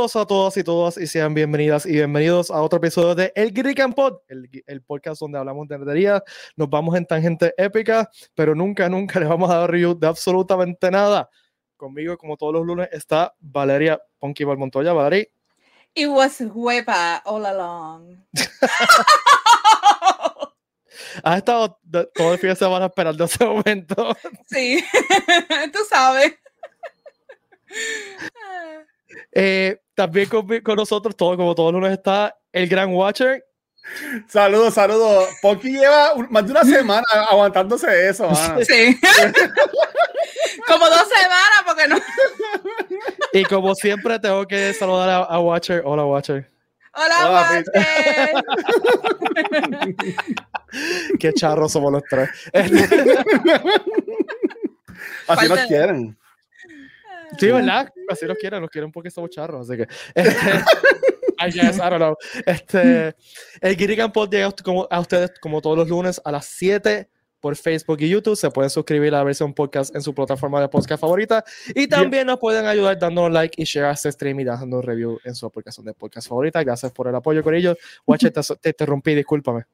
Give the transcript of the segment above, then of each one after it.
Saludos a todos y todas y sean bienvenidas y bienvenidos a otro episodio de El Geek Pod, el, el, podcast donde hablamos de nerdería, nos vamos en tangente épica, pero nunca, nunca les vamos a dar review de absolutamente nada. Conmigo, como todos los lunes, está Valeria Ponky Valmontoya. Valeria. It was huepa all along. Has estado todo el fin de semana esperando ese momento. Sí, tú sabes. Eh, también con, con, nosotros, todo, como todos los lunes, está el gran Watcher. Saludos, saludos. Ponky lleva más de una semana aguantándose eso. Sí. como dos semanas, porque no. y como siempre, tengo que saludar a, a Watcher. Hola, Watcher. Hola, Hola Watcher. Qué charros somos los tres. Así nos quieren. Sí, ¿verdad? Así los quieren, los quieren porque somos charros, así que. Este, I guess, I don't know. Este, el Girigan Pod llega a ustedes como todos los lunes a las 7 por Facebook y YouTube. Se pueden suscribir a la versión podcast en su plataforma de podcast favorita. Y también nos pueden ayudar dando like y share a este stream y dando un review en su aplicación de podcast favorita. Gracias por el apoyo, con ellos. Watch, te, te interrumpí, discúlpame.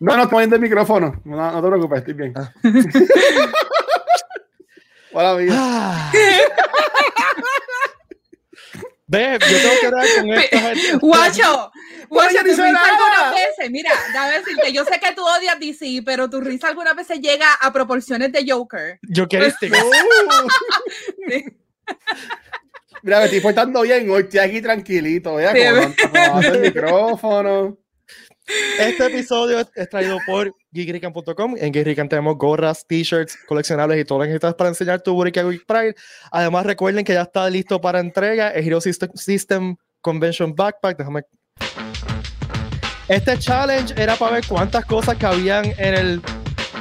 No, no, no, el micrófono. No, no te preocupes, estoy bien. Ah. Hola, amigo. Ah. Ve, yo tengo que hablar con esto. Guacho, guacho, tu risa algunas veces, mira, déjame decirte, yo sé que tú odias DC, pero tu risa algunas veces llega a proporciones de Joker. Yo quiero este. Mira, me estoy portando bien, hoy estoy aquí tranquilito, vea, con el micrófono. Este episodio es traído por geekrican.com. En Geekrican tenemos gorras, t-shirts, coleccionables y todo lo que necesitas para enseñar tu Burica Week Pride. Además, recuerden que ya está listo para entrega el Hero System, Convention Backpack. Déjame. Este challenge era para ver cuántas cosas cabían en el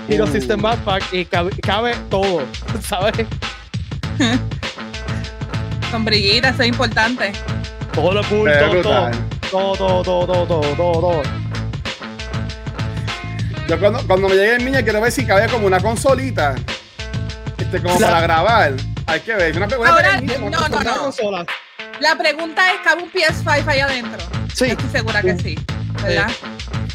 Hero uh. System Backpack y cabe, todo, ¿sabes? Con briguitas, eso es importante. Todo lo todo, todo, todo, todo, todo, todo, todo. Yo cuando, cuando me llegue el niño quiero ver si cabía como una consolita. Este, como para grabar. Hay que ver. Una, Ahora, no, no, no. Consola. La pregunta es, ¿cabe un PS5 ahí adentro? Sí. Estoy segura que sí, ¿verdad?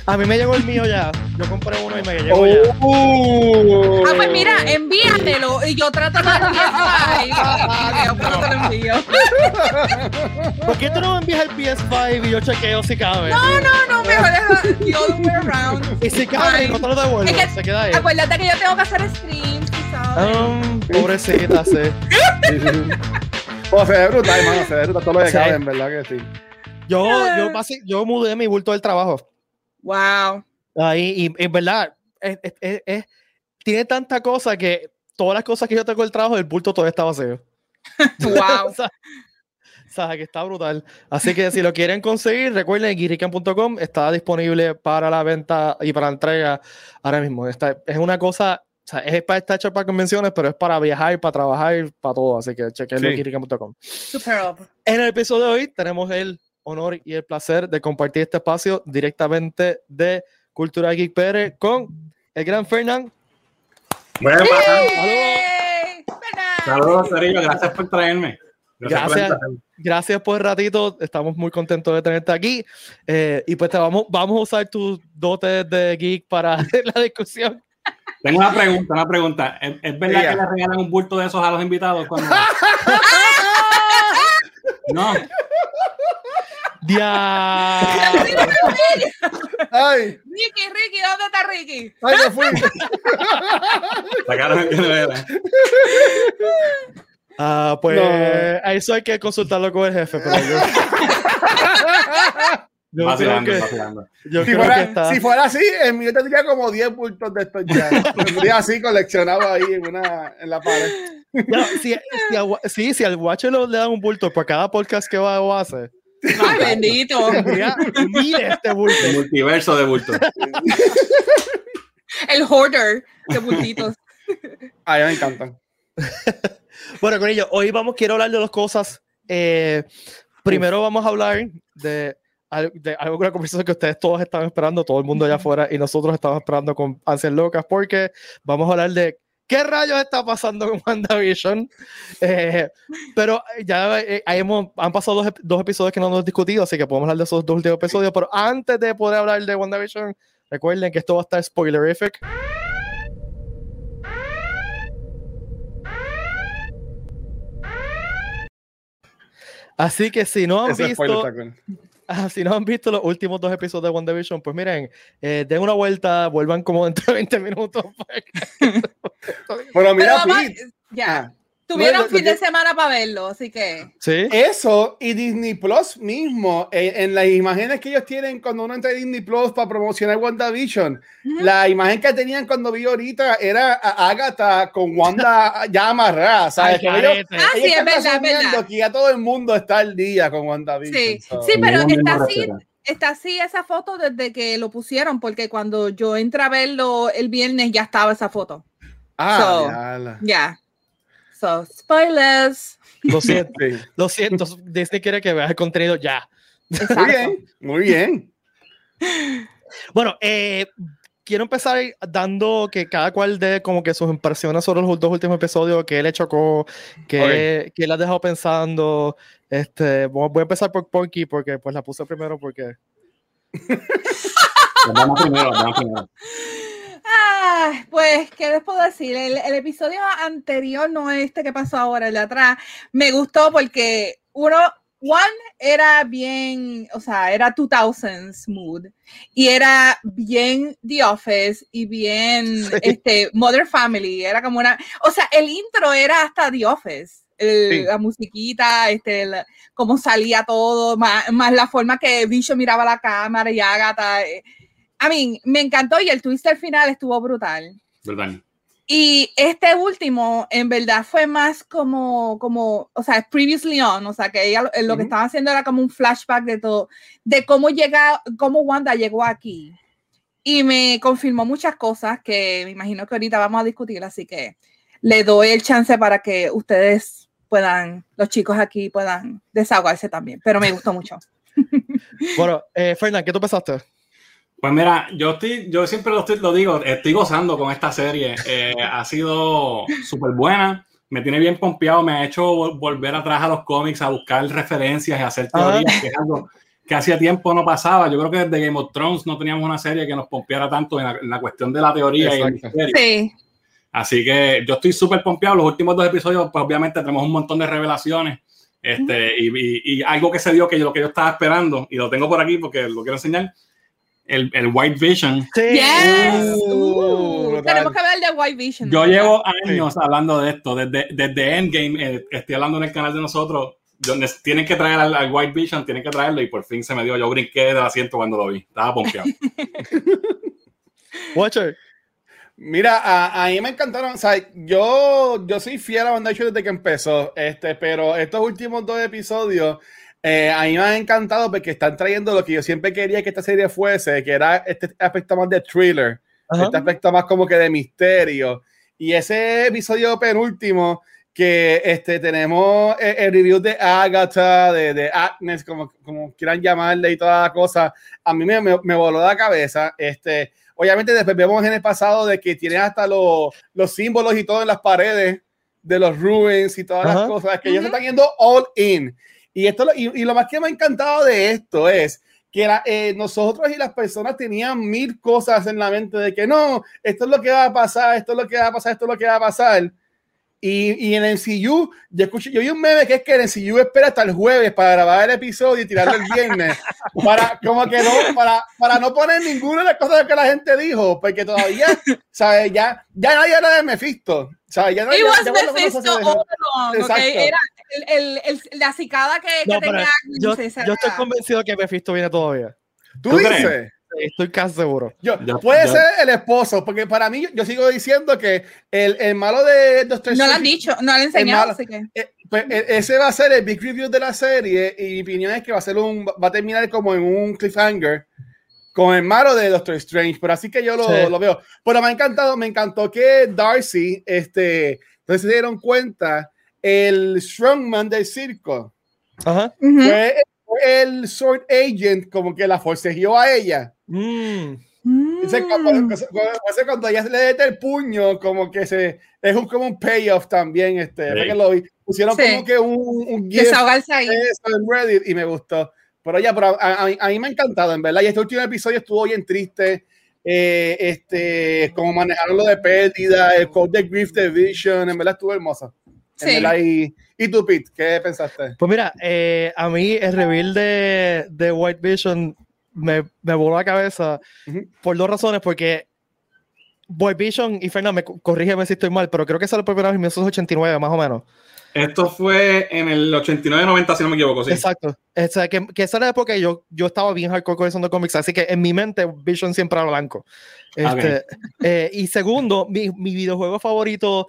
A mí me llegó el mío ya. Yo compré uno y me llegó ya. Uh. Ah, pues mira, envíamelo y yo trato de PS5. yo pronto lo envío. ¿Por qué tú no me envías el PS5 y yo chequeo si cabe? No, no, no, mejor es the other way around. Y si cabe, no te lo devuelvo. Es que, se queda ahí. Acuérdate que yo tengo que hacer streams, ¿sabes? Um, pobrecita, sí. O se ve brutal, hermano, se ve brutal todo lo que cabe, en verdad que sí. Yo, yo, yo mudé mi bulto del trabajo. Wow. Ahí, y en verdad, es, es, tiene tanta cosa que todas las cosas que yo tengo el trabajo, el bulto todavía está vacío. wow. o, sea, que está brutal. Así que si lo quieren conseguir, recuerden, guirican.com está disponible para la venta y para la entrega ahora mismo. Esta, es una cosa, o sea, es para estar hecho para convenciones, pero es para viajar, para trabajar, para todo. Así que chequenlo en guirican.com. Super. En el episodio de hoy tenemos el honor y el placer de compartir este espacio directamente de Cultura Geek PR con el gran Fernán. Bueno, Saludos, Saludos Gracias por traerme. Gracias, gracias, por el ratito. Estamos muy contentos de tenerte aquí. Eh, y pues te vamos, vamos a usar tus dotes de geek para la discusión. Tengo una pregunta, una pregunta. ¿Es, verdad que le regalan un bulto de esos a los invitados? Cuando... no. ¡Dia! ¡Ay! Ricky, Ricky, ¿dónde está Ricky? ¡Ay, me fui! Sacaron que no era. Ah, pues no. eso hay que consultarlo con el jefe, pero yo. yo vacilando, creo que, vacilando. Yo si, creo fuera, que está... si fuera así, el mío tendría como 10 bultos de estos ya. tendría así coleccionado ahí en, una, en la pared. No, si, si, a, sí, si al Watcher le dan un bulto por cada podcast que va a hacer ¡Ay, bendito! Mira este bulto. El multiverso de bultos. El hoarder de bultitos. A mí me encantan. bueno, con ello, hoy vamos, quiero hablar de dos cosas. Eh, primero vamos a hablar de, de algo una conversación que ustedes todos estaban esperando, todo el mundo allá afuera, y nosotros estamos esperando con ansias locas, porque vamos a hablar de ¿qué rayos está pasando con WandaVision? Eh, pero ya eh, hemos, han pasado dos, dos, episodios que no hemos discutido, así que podemos hablar de esos dos últimos episodios. Pero antes de poder hablar de WandaVision, recuerden que esto va a estar spoilerific. Así que si no han visto, ah, si no han visto los últimos dos episodios de WandaVision, pues miren, eh, den una vuelta, vuelvan como dentro de 20 minutos. Pero mira, Pete, ya. Ah, Tuvieron fin de semana para verlo, así que. Sí. Eso y Disney Plus mismo, eh, en las imágenes que ellos tienen cuando uno entra a Disney Plus para promocionar WandaVision, la imagen que tenían cuando vi ahorita era a Agatha con Wanda ya amarrada, ¿sabes? ah, sí, es verdad, verdad. Que ya todo el mundo está al día con WandaVision. Sí, sí pero está así. Está así esa foto desde que lo pusieron, porque cuando yo entré a verlo el viernes ya estaba esa foto. Ah, ya spoilers. Lo siento, lo siento. Disney quiere que veas el contenido ya. Muy bien, muy bien. Bueno, eh, quiero empezar dando que cada cual dé como que sus impresiones sobre los dos últimos episodios, que le chocó, que, que le ha dejado pensando. Este, voy a empezar por Porky porque pues la puse primero porque... vamos primero, vamos primero. Ah, pues, ¿qué les puedo decir? El, episodio anterior, no este que pasó ahora, el de atrás, me gustó porque uno, One era bien, o sea, era 2000s mood y era bien The Office y bien este Mother Family, era como una, o sea, el intro era hasta The Office. La musiquita, este, cómo salía todo, más, más, la forma que Bicho miraba la cámara y Agatha. Eh, a mí me encantó y el twist al final estuvo brutal. Brutal. Y este último, en verdad, fue más como, como, o sea, previously on, o sea, que ella lo que estaba haciendo era como un flashback de todo, de cómo llega, cómo Wanda llegó aquí. Y me confirmó muchas cosas que me imagino que ahorita vamos a discutir, así que le doy el chance para que ustedes puedan, los chicos aquí puedan desahogarse también, pero me gustó mucho. bueno, eh, Fernán, ¿qué tú pensaste? Pues mira, yo estoy, yo siempre lo, lo digo, estoy gozando con esta serie. Eh, ha sido súper buena, me tiene bien pompeado, me ha hecho volver atrás a los cómics, a buscar referencias y hacer teorías, que es algo que hacía tiempo no pasaba. Yo creo que desde Game of Thrones no teníamos una serie que nos pompeara tanto en la, cuestión de la teoría y el misterio. Sí. Así que yo estoy súper pompeado. Los últimos dos episodios, pues obviamente tenemos un montón de revelaciones. Este, y, y, algo que se dio que yo, lo que yo estaba esperando, y lo tengo por aquí porque lo quiero enseñar, el, el White Vision. Sí. Yes. Uh, uh tenemos que hablar de White Vision. Yo llevo años hablando de esto, desde, desde Endgame, eh, estoy hablando en el canal de nosotros, donde tienen que traer al, White Vision, tienen que traerlo y por fin se me dio, yo brinqué del asiento cuando lo vi, estaba pompeado. Watcher. Mira, a, a, mí me encantaron, o sea, yo, yo soy fiel a Bandai desde que empezó, este, pero estos últimos dos episodios eh, a mí me ha encantado porque están trayendo lo que yo siempre quería que esta serie fuese, que era este aspecto más de thriller, este aspecto más como que de misterio. Y ese episodio penúltimo que este, tenemos eh, el, review de Agatha, de, de, Agnes, como, como quieran llamarle y toda la cosa, a mí me, me, voló la cabeza. Este, obviamente después vemos en el pasado de que tiene hasta los, los símbolos y todo en las paredes de los ruins y todas las cosas, que ellos están yendo all in. Y, esto, y, lo más que me ha encantado de esto es que eh, nosotros y las personas tenían mil cosas en la mente de que no, esto es lo que va a pasar, esto es lo que va a pasar, esto es lo que va a pasar. Y, y en el MCU, yo, escuché, yo vi un meme que es que el MCU espera hasta el jueves para grabar el episodio y tirarlo el viernes, para, como que no, para, para no poner ninguna de las cosas que la gente dijo, porque todavía, ¿sabes? Ya, ya nadie habla de Mephisto. ¿sabes? Ya, It was Mephisto all along, okay? Era, el, el, la cicada que, que tenía. Yo, yo estoy convencido que Mephisto viene todavía. ¿Tú, ¿Tú dices? Estoy casi seguro. Yo, puede ser el esposo, porque para mí, yo sigo diciendo que el, el malo de Doctor No lo han dicho, no lo han enseñado, así que. Eh, pues, e, ese va a ser el big review de la serie, y mi opinión es que va a ser un, va a terminar como en un cliffhanger con el malo de Doctor Strange, pero así que yo lo, lo veo. Pero me ha encantado, me encantó que Darcy, este, entonces se dieron cuenta el strongman del circo. Ajá. Fue, el sword agent como que la forcejeó a ella. Mm. Mm. Cuando, Mm. cuando- cuando ella le dete el puño, como que se es un, como un payoff también. Este, Sí. que lo vi. Pusieron Sí. como que un, un Desahogarse ahí. de eso en Reddit y me gustó. Pero ya, pero a, a- a mí me ha encantado, en verdad. Y este último episodio estuvo bien triste. Eh, este, como manejaron lo de pérdida, el code de Grief de Vision, en verdad estuvo hermoso. En Sí. verdad, y, y tú, Pete, ¿qué pensaste? Pues mira, eh, a mí el reveal de, de White Vision me, me voló la cabeza Ujú. por dos razones, porque White Vision, y Fernando, me co- corrígeme si estoy mal, pero creo que salió por primera vez en 1989, más o menos. Esto fue en el 89-90, si no me equivoco, sí. Exacto. O sea, que, que esa era la época que yo, yo estaba bien hardcore coleccionando cómics, así que en mi mente Vision siempre era blanco. Este, eh, y segundo, mi, mi videojuego favorito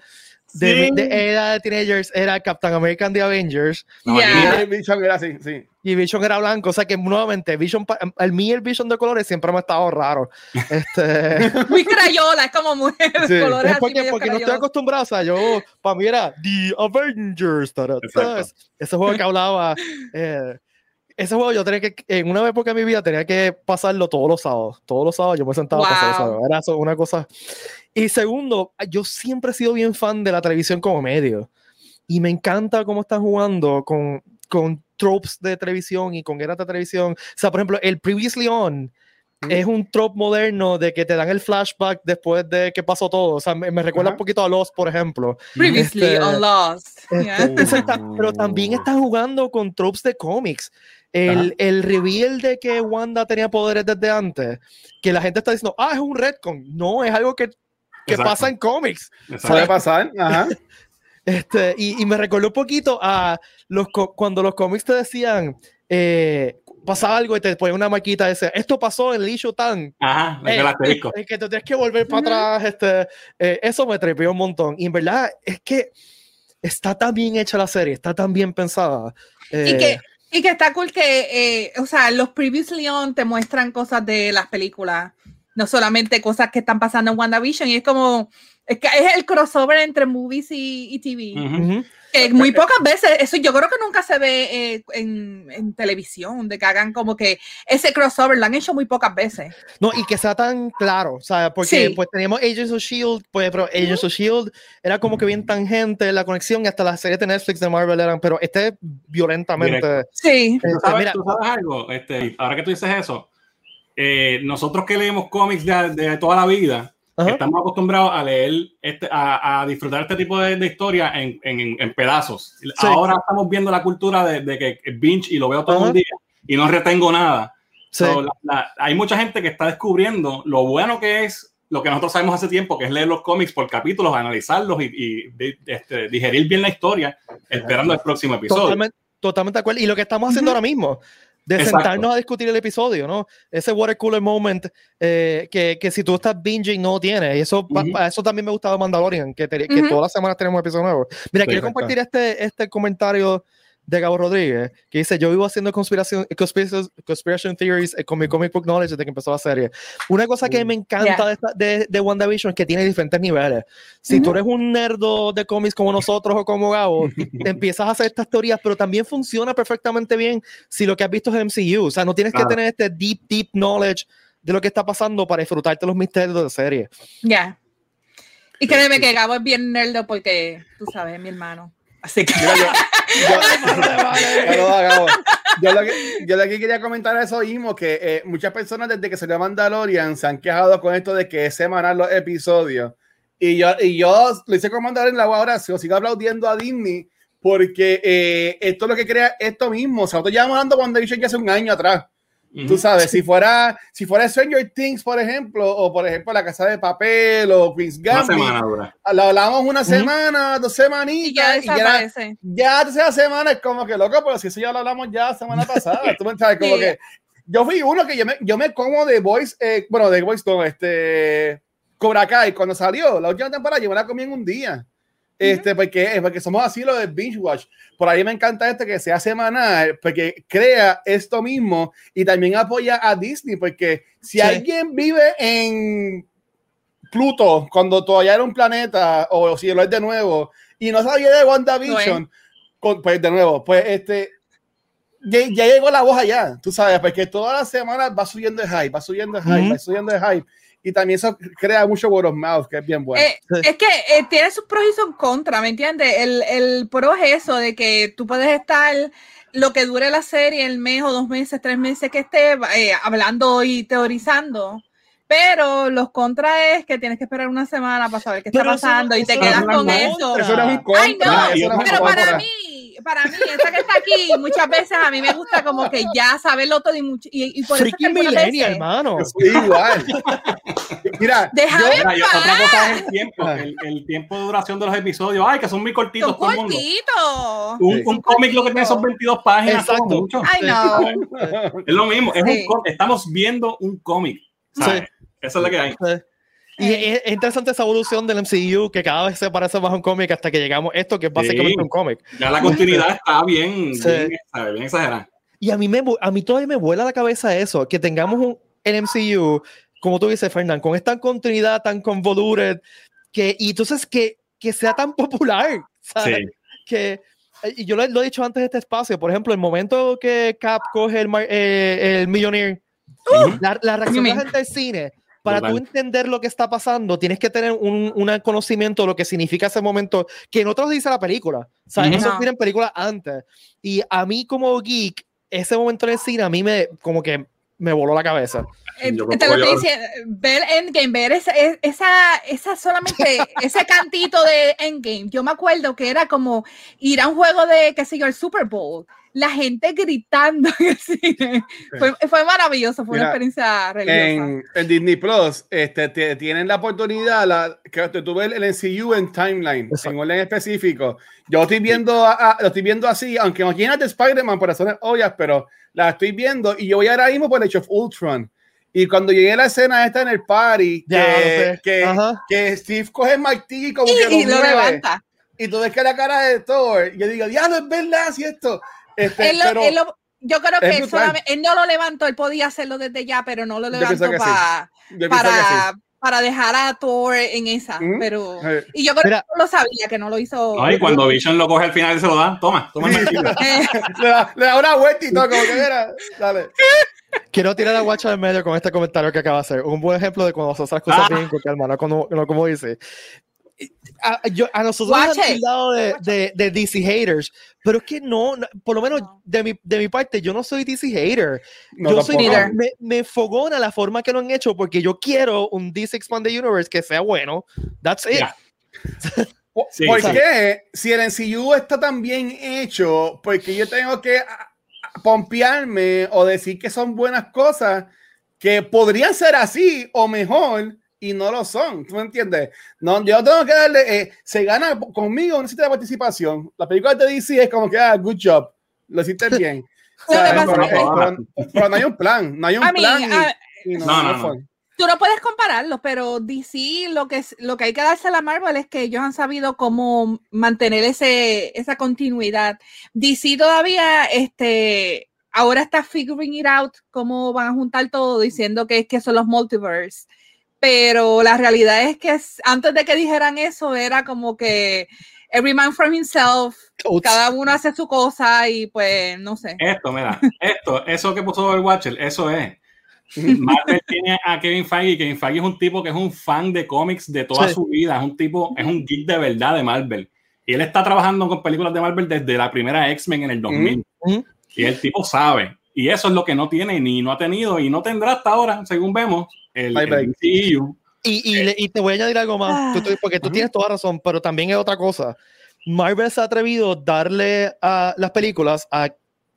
de, Sí. de era de teenagers era Captain America and the Avengers No, aquí- Y Vision era así, sí. Y Vision era blanco, o sea que nuevamente Vision, el mí el Vision de colores siempre me ha estado raro. Este, Muy crayola, es como muy Sí. colores es así porque, medio porque no estoy acostumbrado, o sea, yo, para mí era The Avengers. ¿sabes? ese juego que hablaba, eh, ese juego yo tenía que, en una época de mi vida tenía que pasarlo todos los sábados, todos los sábados yo me sentaba a pasar Wow. eso, era eso, una cosa. Y segundo, yo siempre he sido bien fan de la televisión como medio, y me encanta cómo están jugando con, con tropes de televisión y con eras de televisión, o sea, por ejemplo, el Previously On, Mm. es un trope moderno de que te dan el flashback después de que pasó todo. O sea, me, me recuerda Ajá. un poquito a Lost, por ejemplo. Previously Este, on Lost. Este, Yeah. está- pero también están jugando con tropes de cómics. El, el reveal de que Wanda tenía poderes desde antes, que la gente está diciendo, ah, es un retcon. No, es algo que, que pasa en cómics. Puede pasar, ajá. Este, y, y me recordó un poquito a los cuando los cómics te decían, eh, pasa algo y te ponen una marquita ese, esto pasó en Lishu Tan. Ajá, Eh, el asterisco. eh, que te tienes que volver para atrás, este, eh, eso me trepió un montón. Y en verdad es que está tan bien hecha la serie, está tan bien pensada. Y eh, que, y que está cool que, eh, o sea, los Previously On te muestran cosas de las películas, no solamente cosas que están pasando en WandaVision, y es como, es que es el crossover entre movies y, y TV. Ujú. que muy pocas veces, eso yo creo que nunca se ve eh, en, en televisión, de que hagan como que ese crossover, lo han hecho muy pocas veces. No, y que sea tan claro, o sea, porque Sí. pues teníamos Agents of Shield, pues, pero Agents of Shield era como que bien tangente la conexión y hasta las series de Netflix de Marvel eran, pero este violentamente. Sí. ¿Tú Este, sabes, mira, tú sabes algo? Este, ahora que tú dices eso, eh, nosotros que leemos cómics de, de toda la vida, Ajá. estamos acostumbrados a leer, este, a, a disfrutar este tipo de, de historia en, en, en pedazos. Ahora estamos viendo la cultura de, de que binge y lo veo todo Ajá. un día y no retengo nada. Sí. So, la- la- hay mucha gente que está descubriendo lo bueno que es lo que nosotros sabemos hace tiempo, que es leer los cómics por capítulos, analizarlos y, y de- este, digerir bien la historia, esperando el próximo episodio. Totalmente, totalmente de acuerdo. Y lo que estamos haciendo Ujú. ahora mismo, de Exacto. sentarnos a discutir el episodio, ¿no? Ese water cooler moment eh, que, que si tú estás binging no tienes. Y eso, pa- Ujú. pa- eso también me gustaba Mandalorian, que, te- que Ujú. todas las semanas tenemos un episodio nuevo. Mira, Sí, quiero compartir este, este comentario de Gabo Rodríguez, que dice, yo vivo haciendo conspiración, conspiración, conspiración theories eh, con mi comic book knowledge desde que empezó la serie. Una cosa que Mm. me encanta Yeah. de, esta- de, de WandaVision es que tiene diferentes niveles. Si tú Ujú. eres un nerdo de cómics como nosotros o como Gabo, empiezas a hacer estas teorías, pero también funciona perfectamente bien si lo que has visto es MCU. O sea, no tienes Claro. que tener este deep, deep knowledge de lo que está pasando para disfrutarte los misterios de la serie. Ya. Y créeme que Gabo es bien nerdo porque, tú sabes, es mi hermano. Así que. Mira, yo, yo, lo hago. Yo lo, que, yo lo que quería comentar eso mismo, que eh, muchas personas desde que salió Mandalorian se han quejado con esto de que es semanal los episodios. Y yo, y yo lo hice con Mandalorian la ahora, sigo, sigo aplaudiendo a Disney porque eh, esto es lo que crea esto mismo. O sea, nosotros llevamos hablando WandaVision ya hace un año atrás. Tú sabes, si fuera, si fuera Stranger Things, por ejemplo, o por ejemplo La Casa de Papel o Queen's Gambit, la hablamos una Ujú. semana, dos semanitas, Y ya y ya desaparece. ya tercera semana es como que loco, pero si eso ya lo hablamos ya semana pasada. Tú me sabes, como Sí. que yo fui uno que yo me, yo me como de Voice, eh, bueno, de Voice no, este Cobra Kai cuando salió la última temporada, yo me la comí en un día. Este, porque, porque somos así lo de binge watch. Por ahí me encanta este que sea semanal, porque crea esto mismo y también apoya a Disney, porque si Sí. alguien vive en Pluto cuando todavía era un planeta, o si lo es de nuevo, y no sabía de WandaVision, con- pues de nuevo, pues este, ya, ya llegó la voz allá, tú sabes, porque todas las semanas va subiendo el hype, va subiendo el hype, va subiendo el hype. y también eso crea mucho word of mouth, que es bien bueno. Eh, es que eh, tiene sus pros y sus contras, ¿me entiendes? El, el pro es eso, de que tú puedes estar lo que dure la serie, el mes o dos meses, tres meses que esté eh, hablando y teorizando. Pero los contras es que tienes que esperar una semana para saber qué está Pero eso pasando no- y te quedas con una eso. contra, eso no es un contra, Ay, no, pero para contra. mí, para mí, esta que está aquí, muchas veces a mí me gusta como que ya saberlo todo y, mucho, y, y por eso Freaking millennial, hermano. Igual. Mira, yo- otra cosa es el tiempo, el, el tiempo de duración de los episodios. Ay, que son muy cortitos Son todo el mundo. cortitos. Un, Sí. un cómic lo que tiene son 22 páginas. como Exacto. mucho. Ay, no. Es lo mismo, es Sí. un cómic. Estamos viendo un cómic. Y es, es interesante esa evolución del MCU que cada vez se parece más a un cómic hasta que llegamos a esto que es básicamente Sí. un cómic. Ya la continuidad está bien, Sí. bien, bien exagerada. Y a mí, me, a mí todavía me vuela la cabeza eso, que tengamos un, el MCU, como tú dices, Fernán, con esta continuidad tan convoluted, que, y entonces que, que sea tan popular, ¿sabes? Sí. Que, eh, y yo lo, lo he dicho antes de este espacio, por ejemplo, el momento que Cap coge el, eh, el Millionaire, Ujú. la, la reacción de la gente del cine, para tú entender lo que está pasando, tienes que tener un, un conocimiento de lo que significa ese momento, que no te lo dice la película. O sea, Ujú. eso No. tienen películas antes. Y a mí como geek, ese momento en el cine, a mí me, como que me voló la cabeza. Eh, te lo que diciendo, ver Endgame, ver esa, e, esa, esa solamente, ese cantito de Endgame. Yo me acuerdo que era como ir a un juego de, qué sé yo, el Super Bowl. La gente gritando en el cine. Fue, fue maravilloso, fue Mira, una experiencia religiosa. en, en Disney Plus este, te- tienen la oportunidad la, que te- tú ves el MCU en timeline, Exacto. en orden específico. Yo estoy viendo, a- a- lo estoy viendo así, aunque no tiene de Spider-Man por razones obvias, pero la estoy viendo y yo voy ahora mismo por Age of Ultron. Y cuando llegué a la escena esta en el party, Ya, que, lo sé. que, que Steve coge el martillo y como que y, y lo levanta. y tú ves que la cara de Thor, y yo digo, diablo, es verdad, si esto. Este, Él lo- pero- él lo- yo creo que él, solamente- él no lo levantó, él podía hacerlo desde ya, pero no lo levantó sí. pa- yo pienso que para, para dejar a Thor en esa. ¿Mm? Pero, sí. y yo creo Mira. que no lo sabía, que no lo hizo. No, y cuando Vision lo coge al final y se lo da, toma, toma. Eh, le, da, le da una vuelta y todo, como que mira, dale. Quiero tirar la guacha del medio con este comentario que acaba de hacer. Un buen ejemplo de cuando se hacen las cosas Ah. bien, con calma, no como, no como dice. A, yo- a nosotros nos han tildado de, de, de DC haters, pero es que no, no, por lo menos No. de, mi, de mi parte, yo no soy DC hater. No, yo soy, me, me fogona la forma que lo han hecho porque yo quiero un DC Expanded Universe que sea bueno. That's it. Po- Sí, ¿Por sí. qué? Si el MCU está tan bien hecho, porque yo tengo que pompearme o decir que son buenas cosas que podrían ser así o mejor y no lo son. ¿Tú me entiendes? No, yo tengo que darle, eh, se gana conmigo un sitio de participación. La película de DC es como que, ah, good job, lo hiciste bien. Pero, no hay un plan, no hay un a mí, plan. y- a- y no, No, no, no no. fue. tú no puedes compararlos, pero DC lo que, es- lo que hay que darse a la Marvel es que ellos han sabido cómo mantener ese, esa continuidad. DC todavía, este, ahora está figuring it out, cómo van a juntar todo, diciendo que es que son los multiverse. Pero la realidad es que es- antes de que dijeran eso, era como que every man for himself, Totes. cada uno hace su cosa y pues no sé. Esto, mira, esto, eso que puso el Watcher, eso es. Marvel tiene a Kevin Feige. Kevin Feige es un tipo que es un fan de cómics de toda Sí. su vida. Es un tipo, es un geek de verdad de Marvel. Y él está trabajando con películas de Marvel desde la primera X-Men en el 2000. Ujú. Y el tipo sabe. Y eso es lo que no tiene, ni no ha tenido, y no tendrá hasta ahora, según vemos, el, Bye, el MCU. Y, y, le- y te voy a añadir algo más, tú- tú- porque tú Ujú. tienes toda razón, pero también es otra cosa. Marvel se ha atrevido a darle a las películas a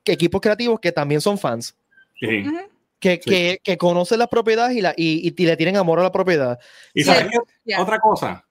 equipos creativos que también son fans, Sí. Ujú. que, Sí. que, que conocen las propiedades y, la, y, y le tienen amor a la propiedad. Y Sí. sabes qué? Ya. otra cosa,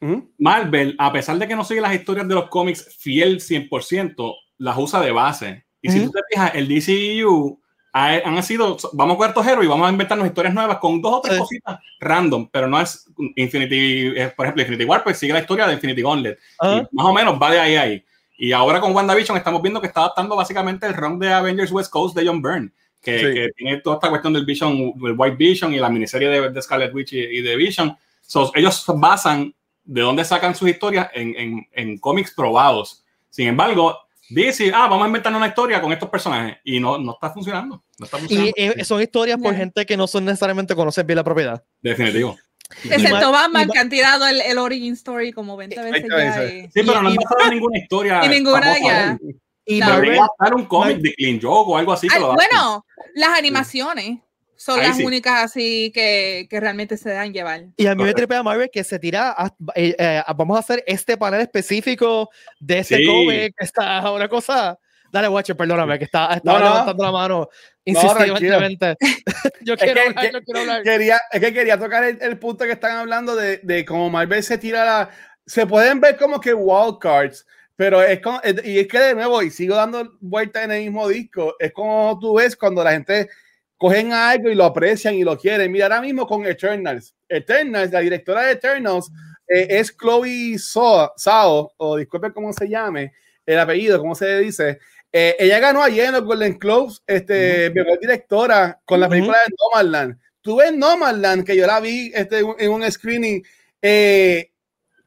Ujú. Marvel, a pesar de que no sigue las historias de los cómics fiel 100%, las usa de base. Y si Ujú. tú te fijas, el DCU ha- han sido, vamos a estos héroes y vamos a inventarnos historias nuevas con dos o tres Sí. cositas random, pero no es Infinity, por ejemplo, Infinity War, pues sigue la historia de Infinity Gauntlet. Ajá. Y más o menos va de ahí a ahí. Y ahora con WandaVision estamos viendo que está adaptando básicamente el run de Avengers West Coast de John Byrne, que, Sí. que tiene toda esta cuestión del Vision, el White Vision y la miniserie de, de Scarlet Witch y, y de Vision. So, ellos basan de dónde sacan sus historias en, en, en cómics probados. Sin embargo, DC, ah, vamos a inventar una historia con estos personajes y no, no está funcionando. No está Y funcionando. eh, son historias por gente que no son necesariamente conocen bien la propiedad. Definitivo. Excepto Ma- Batman, que han tirado el, el origin story como 20 veces ya. y- Sí, pero no han pasado ninguna historia. Y ninguna ya. Y No. Estar un cómic de Clean Joke o algo así. que lo bueno, las animaciones son Ahí las sí. únicas así que, que realmente se dan llevar. y a mí me tripea Marvel que se tira, a- eh, eh, vamos a hacer este panel específico de este Sí. cómic, que está una cosa. Dale, Watcher, perdóname, que está, estaba No, no. levantando la mano insistentemente. yo quiero que- hablar, que- yo quiero hablar. Quería, es que quería tocar el, el punto que están hablando de, de cómo Marvel se tira la. Se pueden ver como que wildcards, pero es como. es- Y es que de nuevo, y sigo dando vueltas en el mismo disco, es como tú ves cuando la gente cogen algo y lo aprecian y lo quieren. Mira, ahora mismo con Eternals. Eternals, la directora de Eternals eh, es Chloe Sao, Sao, o disculpe cómo se llame, el apellido, cómo se dice. Eh, ella ganó ayer en los Golden Globes, este, mejor directora con la película de Nomadland. Tú ves Nomadland, que yo la vi este, en un screening, eh,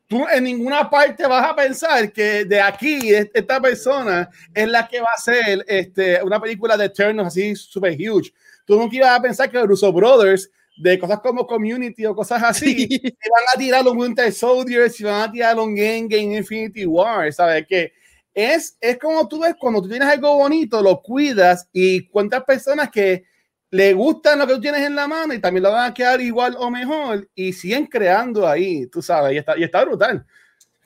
tú en ninguna parte vas a pensar que de aquí, est- esta persona es la que va a hacer este, una película de Eternals así super huge. Tú nunca ibas a pensar que los Russo Brothers, de cosas como Community o cosas así, Sí. se van a tirar los Winter Soldiers, se van a tirar un Endgame, Infinity War, ¿sabes? Que es, es como tú ves, cuando tú tienes algo bonito, lo cuidas y cuántas personas que le gustan lo que tú tienes en la mano y también lo van a quedar igual o mejor y siguen creando ahí, tú sabes, y está, y está brutal.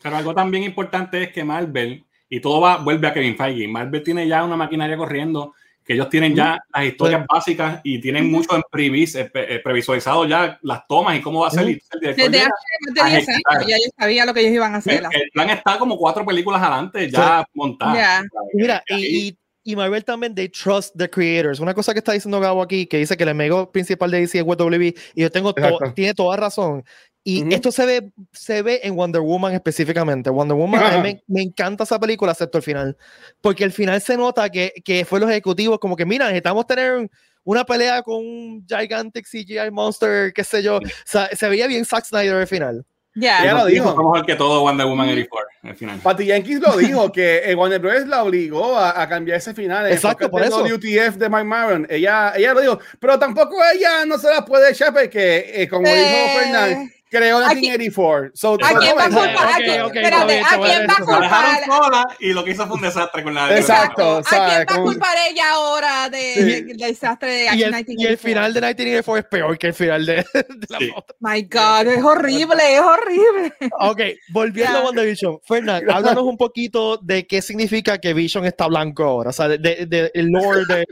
Pero algo también importante es que Marvel, y todo va, vuelve a Kevin Feige, Marvel tiene ya una maquinaria corriendo, que ellos tienen ya las historias básicas y tienen mucho en previs, eh, pre- eh, previsualizado ya las tomas y cómo va a ser. Y el director Desde hace más de a 10 ejecutar. años ya yo sabía lo que ellos iban a hacer. el plan está como cuatro películas adelante ya montadas. Ya. Mira, y, y, y Marvel también, they trust the creators. Una cosa que está diciendo Gabo aquí, que dice que el enemigo principal de DC es WB, y yo tengo to- tiene toda razón. Y Ujú. esto se ve, se ve en Wonder Woman específicamente. Wonder Woman, a mí me, me encanta esa película, excepto el final. Porque el final se nota que, que fue los ejecutivos, como que, mira, necesitamos tener una pelea con un gigantic CGI monster, qué sé yo. O sea, se veía bien Zack Snyder al final. Ya. Ya lo dijo. Somos el que todo Wonder Woman 84 al final. Patty Jenkins lo dijo, que eh, Warner Bros. la obligó a, a cambiar ese final. Exacto, por eso. WTF de Mike Maron. Ella, ella lo dijo, pero tampoco ella no se la puede echar porque, eh, como Eh, dijo Fernández, creó ¿a 1984. So, ¿A quién va a culpar? ¿A quién- ok, espérate, está ¿a bien, quién va a. La culpar? sola y lo que hizo fue un desastre con la Exacto. ¿A o sea, quién va a culpar ella ahora de, Sí. de- del desastre de Y Action el, 1984? y el final de 1984 es peor que el final de, de la Sí. otra. My God, es horrible, es horrible. Ok, volviendo a WandaVision. Fernán, háblanos un poquito de qué significa que Vision está blanco ahora. O sea, de, de- de- el lore de.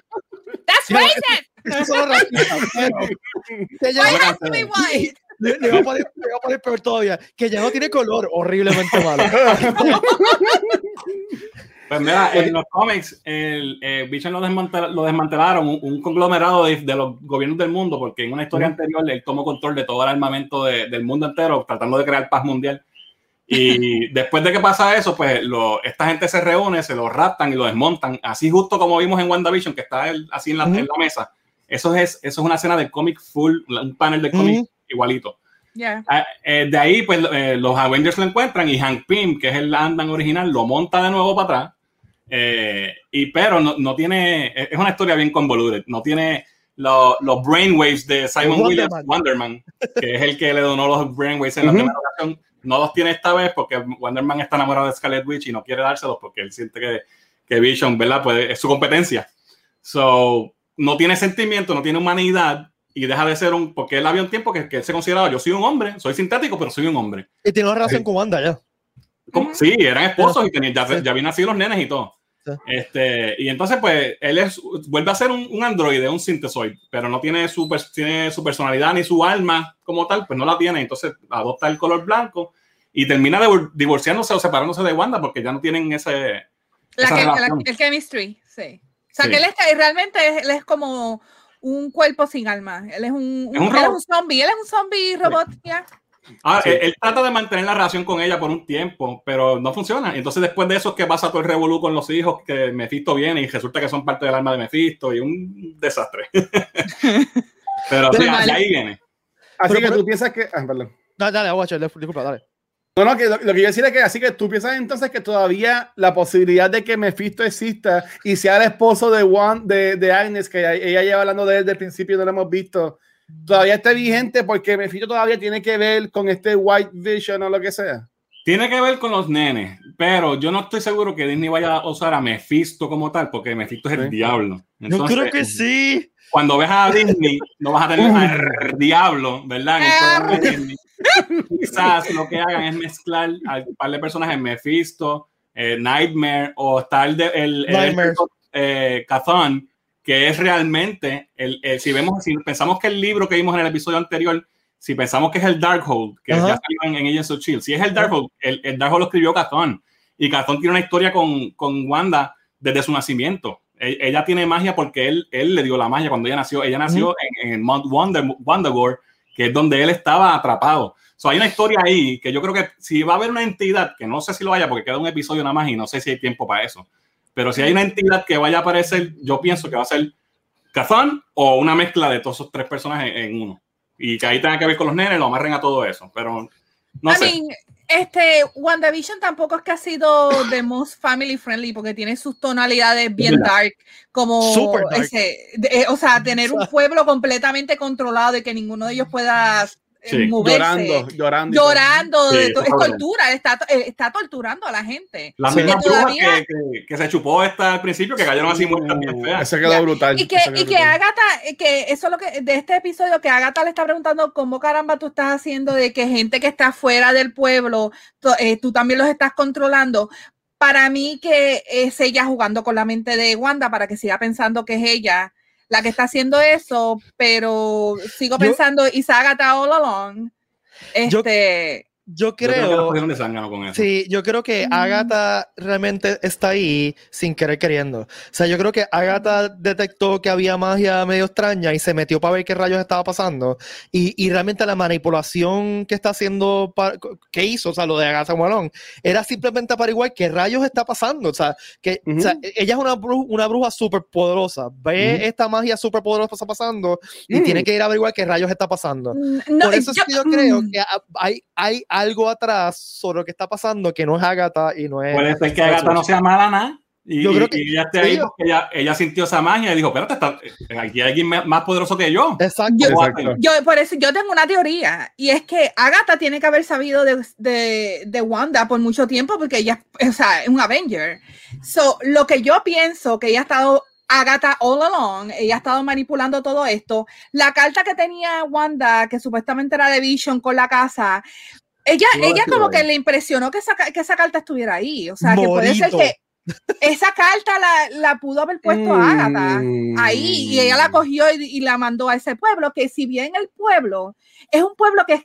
That's racist. Eso que ya, Why has to be white? Le, le voy a poner, le voy a poner peor todavía. Que ya no tiene color horriblemente malo. Pues mira, en los cómics, el eh, Vision lo, desmantel- lo desmantelaron, un, un conglomerado de, de los gobiernos del mundo, porque en una historia anterior él tomó control de todo el armamento de- del mundo entero, tratando de crear paz mundial. Y después de que pasa eso, pues lo- esta gente se reúne, se lo raptan y lo desmontan, así justo como vimos en WandaVision, que está él así en la, Ujú. en la mesa. Eso es, eso es una escena del cómic full, un panel de cómic Ujú. Igualito. Yeah. Ah, eh, de ahí, pues eh, los Avengers lo encuentran y Hank Pym, que es el Andan original, lo monta de nuevo para atrás. Eh, y pero no, no tiene, es una historia bien convoluted, no tiene lo- los brainwaves de Simon Wonder Williams, Man. Wonderman, que es el que le donó los brainwaves en la Ujú. primera ocasión. No los tiene esta vez porque Wonderman está enamorado de Scarlet Witch y no quiere dárselos porque él siente que, que Vision, ¿verdad? Pues es su competencia. So, no tiene sentimiento, no tiene humanidad y deja de ser un, porque él había un tiempo que, que él se consideraba, yo soy un hombre, soy sintético, pero soy un hombre. Y tiene una relación con Wanda ya. ¿Cómo? Sí, eran esposos y tenían, ya, Sí. ya habían nacido los nenes y todo. Sí. Este, y entonces, pues, él es, vuelve a ser un, un androide, un synthesoid, pero no tiene su, tiene su personalidad ni su alma como tal, pues no la tiene. Entonces, adopta el color blanco y termina divor- divorciándose o separándose de Wanda porque ya no tienen ese. La esa que- la- el chemistry, sí. O sea, Sí. que él está, realmente es, él es como un cuerpo sin alma. Él es un, Es un él es un zombie, él es un zombie robot, ya. Ah, Sí. él, él trata de mantener la relación con ella por un tiempo, pero no funciona. Entonces, después de eso es que pasa todo el revolú con los hijos, que Mephisto viene y resulta que son parte del alma de Mephisto y un desastre. pero Pero vale. ahí viene. Así Pero que tú piensas que. Ah, perdón. Dale, dale, Watcher, disculpa, dale. No, no, que lo, que yo decía es que así que tú piensas entonces que todavía la posibilidad de que Mephisto exista y sea el esposo de Juan, de, de Agnes, que ella lleva hablando de él desde el principio, no lo hemos visto, todavía está vigente porque Mephisto todavía tiene que ver con este White Vision o lo que sea. Tiene que ver con los nenes, pero yo no estoy seguro que Disney vaya a usar a Mephisto como tal, porque Mephisto es el diablo. Entonces, yo creo que sí. Cuando ves a Disney, no vas a tener al diablo, ¿verdad? Quizás lo que hagan es mezclar al par de personajes Mephisto, eh, Nightmare o está el, el, el eh, que es realmente, el, si vemos, si pensamos que el libro que vimos en el episodio anterior, si pensamos que es el Darkhold, que ya salió en, en Agents of Shield, si es el Darkhold, el, el Darkhold lo escribió Cathon y Cathon tiene una historia con, con Wanda desde su nacimiento. E, ella tiene magia porque él, él le dio la magia cuando ella nació. Ella nació en, en, Mount Wonder, Wondergore, que es donde él estaba atrapado. So, hay una historia ahí que yo creo que si va a haber una entidad, que no sé si lo vaya porque queda un episodio nada más y no sé si hay tiempo para eso, pero si hay una entidad que vaya a aparecer, yo pienso que va a ser Kazan o una mezcla de todos esos tres personajes en uno. Y que ahí tenga que ver con los nenes, lo amarren a todo eso. Pero no sé. Este, WandaVision tampoco es que ha sido the most family friendly porque tiene sus tonalidades bien dark, como ese, eh, o sea, tener un pueblo completamente controlado y que ninguno de ellos pueda Llorando, llorando. Llorando, es tortura, está, eh, está torturando a la gente. La misma que, que, se chupó esta al principio, que cayeron así muertas bien feas. Ese quedó brutal. Y que, y que Agatha, que eso es lo que, de este episodio, que Agatha le está preguntando cómo caramba tú estás haciendo de que gente que está fuera del pueblo, eh, tú también los estás controlando para mí que es ella jugando con la mente de Wanda para que siga pensando que es ella la que está haciendo eso, pero sigo pensando, y Sagata all along. Este, yo creo. Sí, yo creo que Agatha realmente está ahí sin querer queriendo. O sea, yo creo que Agatha detectó que había magia medio extraña y se metió para ver qué rayos estaba pasando. Y, y realmente la manipulación que está haciendo, que hizo, o sea, lo de Agatha Malone, era simplemente para igual qué rayos está pasando. O sea, que ella es una, bruja, una bruja súper poderosa. Ve esta magia súper poderosa que está pasando y tiene mm. que ir a averiguar qué rayos está pasando. Mm, Por eso yo, es que yo creo mm. que hay, hay algo atrás sobre lo que está pasando que no es Agatha y no es. Puede ser que Agatha no sea mala nada. Y, yo creo que ella esté ahí porque ella, ella, sintió esa magia y dijo, espérate, está, aquí hay alguien más poderoso que yo. Exacto. Yo, yo, por eso yo tengo una teoría y es que Agatha tiene que haber sabido de, de, de Wanda por mucho tiempo porque ella o sea, es un Avenger. So, lo que yo pienso que ella ha estado Agatha all along, ella ha estado manipulando todo esto. La carta que tenía Wanda, que supuestamente era de Vision con la casa, ella, ella como que le impresionó que esa, que esa carta estuviera ahí. O sea, que puede ser que esa carta la, la pudo haber puesto a Agatha ahí y ella la mm. cogió y, y, la mandó a ese pueblo, que si bien el pueblo es un pueblo que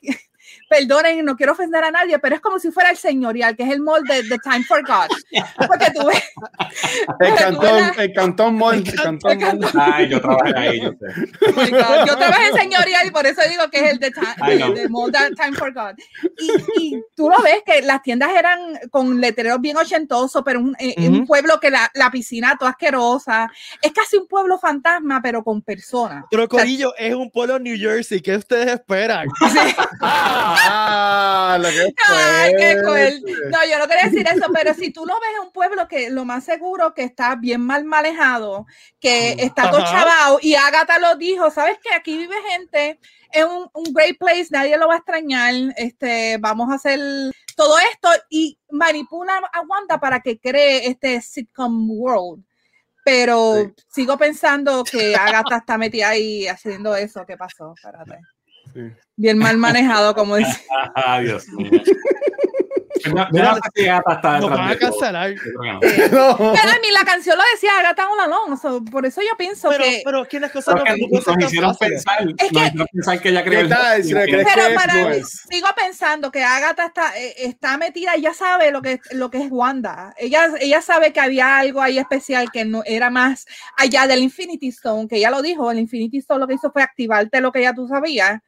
perdonen, no quiero ofender a nadie, pero es como si fuera el señorial, que es el mall de The Time for God. Porque tú ves. El cantón, el cantón mall. El cantón, Ay, yo trabajé ahí, yo sé. Oh yo trabajé en señorial y por eso digo que es el de, Mall de Time for God. Y, y, tú lo ves que las tiendas eran con letreros bien ochentosos, pero un, eh, un pueblo que la, la, piscina toda asquerosa. Es casi un pueblo fantasma, pero con personas. Pero Corillo, es un pueblo New Jersey. ¿Qué ustedes esperan? Sí. Ah, lo que Ay, qué No, yo no quería decir eso, pero si tú lo ves en un pueblo que lo más seguro que está bien mal manejado, que está todo chavado, y Agatha lo dijo, ¿sabes qué? Aquí vive gente, es un, un, great place, nadie lo va a extrañar, este, vamos a hacer todo esto y manipula a Wanda para que cree este sitcom world. Pero sigo pensando que Agatha está metida ahí haciendo eso. ¿Qué pasó? Espérate. Bien mal manejado, como dice. Dios mío. No, no, van a cancelar. Pero a mí la canción lo decía Agatha Alonso, por eso yo pienso pero, que. Pero ¿quiénes cosas no, nos hicieron pensar, es que, nos pensar que ella cree Pero para mí, sigo pensando que Agatha está, eh, está metida, ella sabe lo que, lo que es Wanda. Ella, ella sabe que había algo ahí especial que no era más allá del Infinity Stone, que ella lo dijo, el Infinity Stone lo que hizo fue activarte lo que ya tú sabías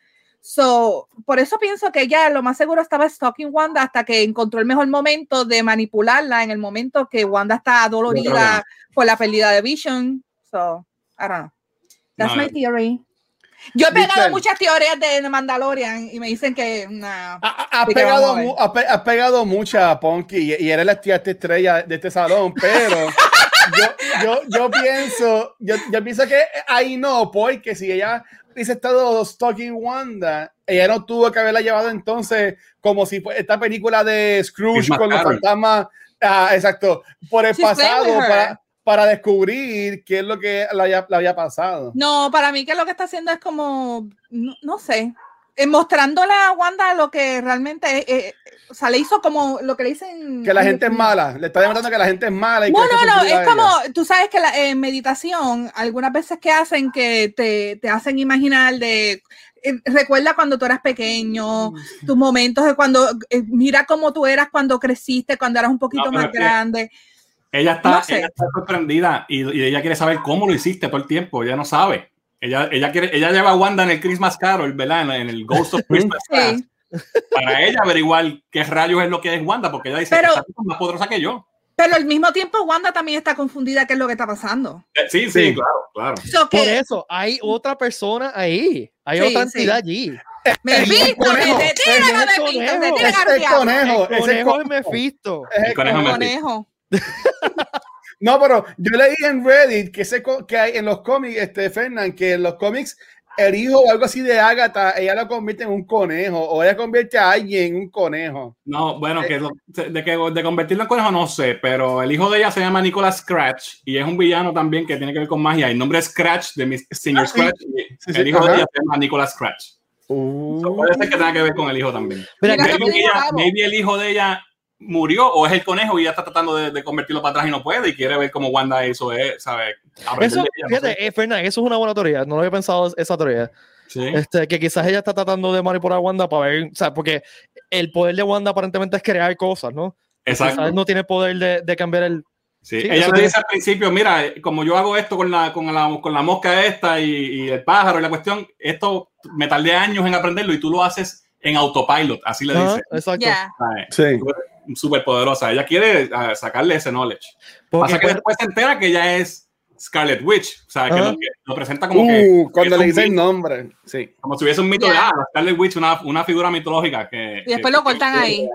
So, por eso pienso que ella lo más seguro estaba stalking Wanda hasta que encontró el mejor momento de manipularla en el momento que Wanda está dolorida por la pérdida de Vision. So, I don't know. That's my theory. Yo he pegado muchas teorías de Mandalorian y me dicen que nah. Ha- que pegado, vamos a ver. mu- has pe- has pegado mucha, Ponky, y, y eres la tía estrella de este salón, pero yo, yo, yo pienso, yo, yo pienso que ahí no, porque si ella hubiese estado stalking Wanda, ella no tuvo que haberla llevado entonces como si fue esta película de Scrooge con los fantasmas, ah, exacto, por el She's pasado para, para descubrir qué es lo que le había, le había pasado. No, para mí que lo que está haciendo es como, no, no sé, eh, mostrándole a Wanda lo que realmente, eh, eh, o sea, le hizo como lo que le dicen. Que la gente es mala, le está demostrando que la gente es mala. Y No, no, no, es como, ella. tú sabes que la eh, meditación, algunas veces que hacen que te, te hacen imaginar de, eh, recuerda cuando tú eras pequeño, tus momentos de cuando, eh, mira cómo tú eras cuando creciste, cuando eras un poquito No, más grande. Ella está, No sé. ella está sorprendida y, y ella quiere saber cómo lo hiciste todo el tiempo. Ella no sabe. Ella, ella, quiere, ella lleva a Wanda en el Christmas Carol, ¿verdad? En, en el Ghost of Christmas Past. Sí. Para ella averiguar qué rayos es lo que es Wanda, porque ella dice Pero- tipa es más poderosa que yo. Pero al mismo tiempo Wanda también está confundida qué es lo que está pasando. Eh, Sí, sí, Sí. claro, claro. So Por que, eso, hay otra persona ahí. Hay Sí, otra sí. entidad allí. me visto, me conejo, te es tiran el a me conejo, visto, te el conejo. El conejo es conejo. Mephisto. Es el El conejo conejo. No, pero yo leí en Reddit que, que hay en los cómics, este, Fernán, que en los cómics el hijo o algo así de Agatha, ella lo convierte en un conejo o ella convierte a alguien en un conejo. No, bueno, que lo- de, que, de convertirlo en conejo no sé, pero el hijo de ella se llama Nicolas Scratch y es un villano también que tiene que ver con magia. El nombre es Scratch de Miss Senior Ah. Scratch. y Sí, sí, el hijo de ella se llama Nicolas Scratch. So, puede ser que tenga que ver con el hijo también. Que- que Maybe, ella- maybe el hijo de ella murió o es el conejo y ella está tratando de, de convertirlo para atrás y no puede y quiere ver cómo Wanda hizo, eh, ¿sabes? Eso, ella, no sé. fíjate, eh, Fernan, eso es una buena teoría. No lo había pensado esa teoría. Sí. Este, que quizás ella está tratando de manipular a Wanda para ver, o sea, porque el poder de Wanda aparentemente es crear cosas, ¿no? Exacto. Quizás no tiene poder de, de cambiar el. Sí, Sí, ella eso le dice al principio, mira, como yo hago esto con la, con la, con la mosca esta y, y el pájaro y la cuestión, esto me tardé años en aprenderlo y tú lo haces en autopilot, así le dice. exacto. Ya. ¿sabes? Sí. Súper poderosa. Ella quiere ah, sacarle ese knowledge. Porque, Pasa que pues, después se entera que ella es Scarlet Witch, o sea, que lo, que lo presenta como que Uh, cuando es le dice el nombre. Sí. como si hubiese un mito de ah, Scarlet Witch, una, una figura mitológica que Y después que- lo cortan ahí.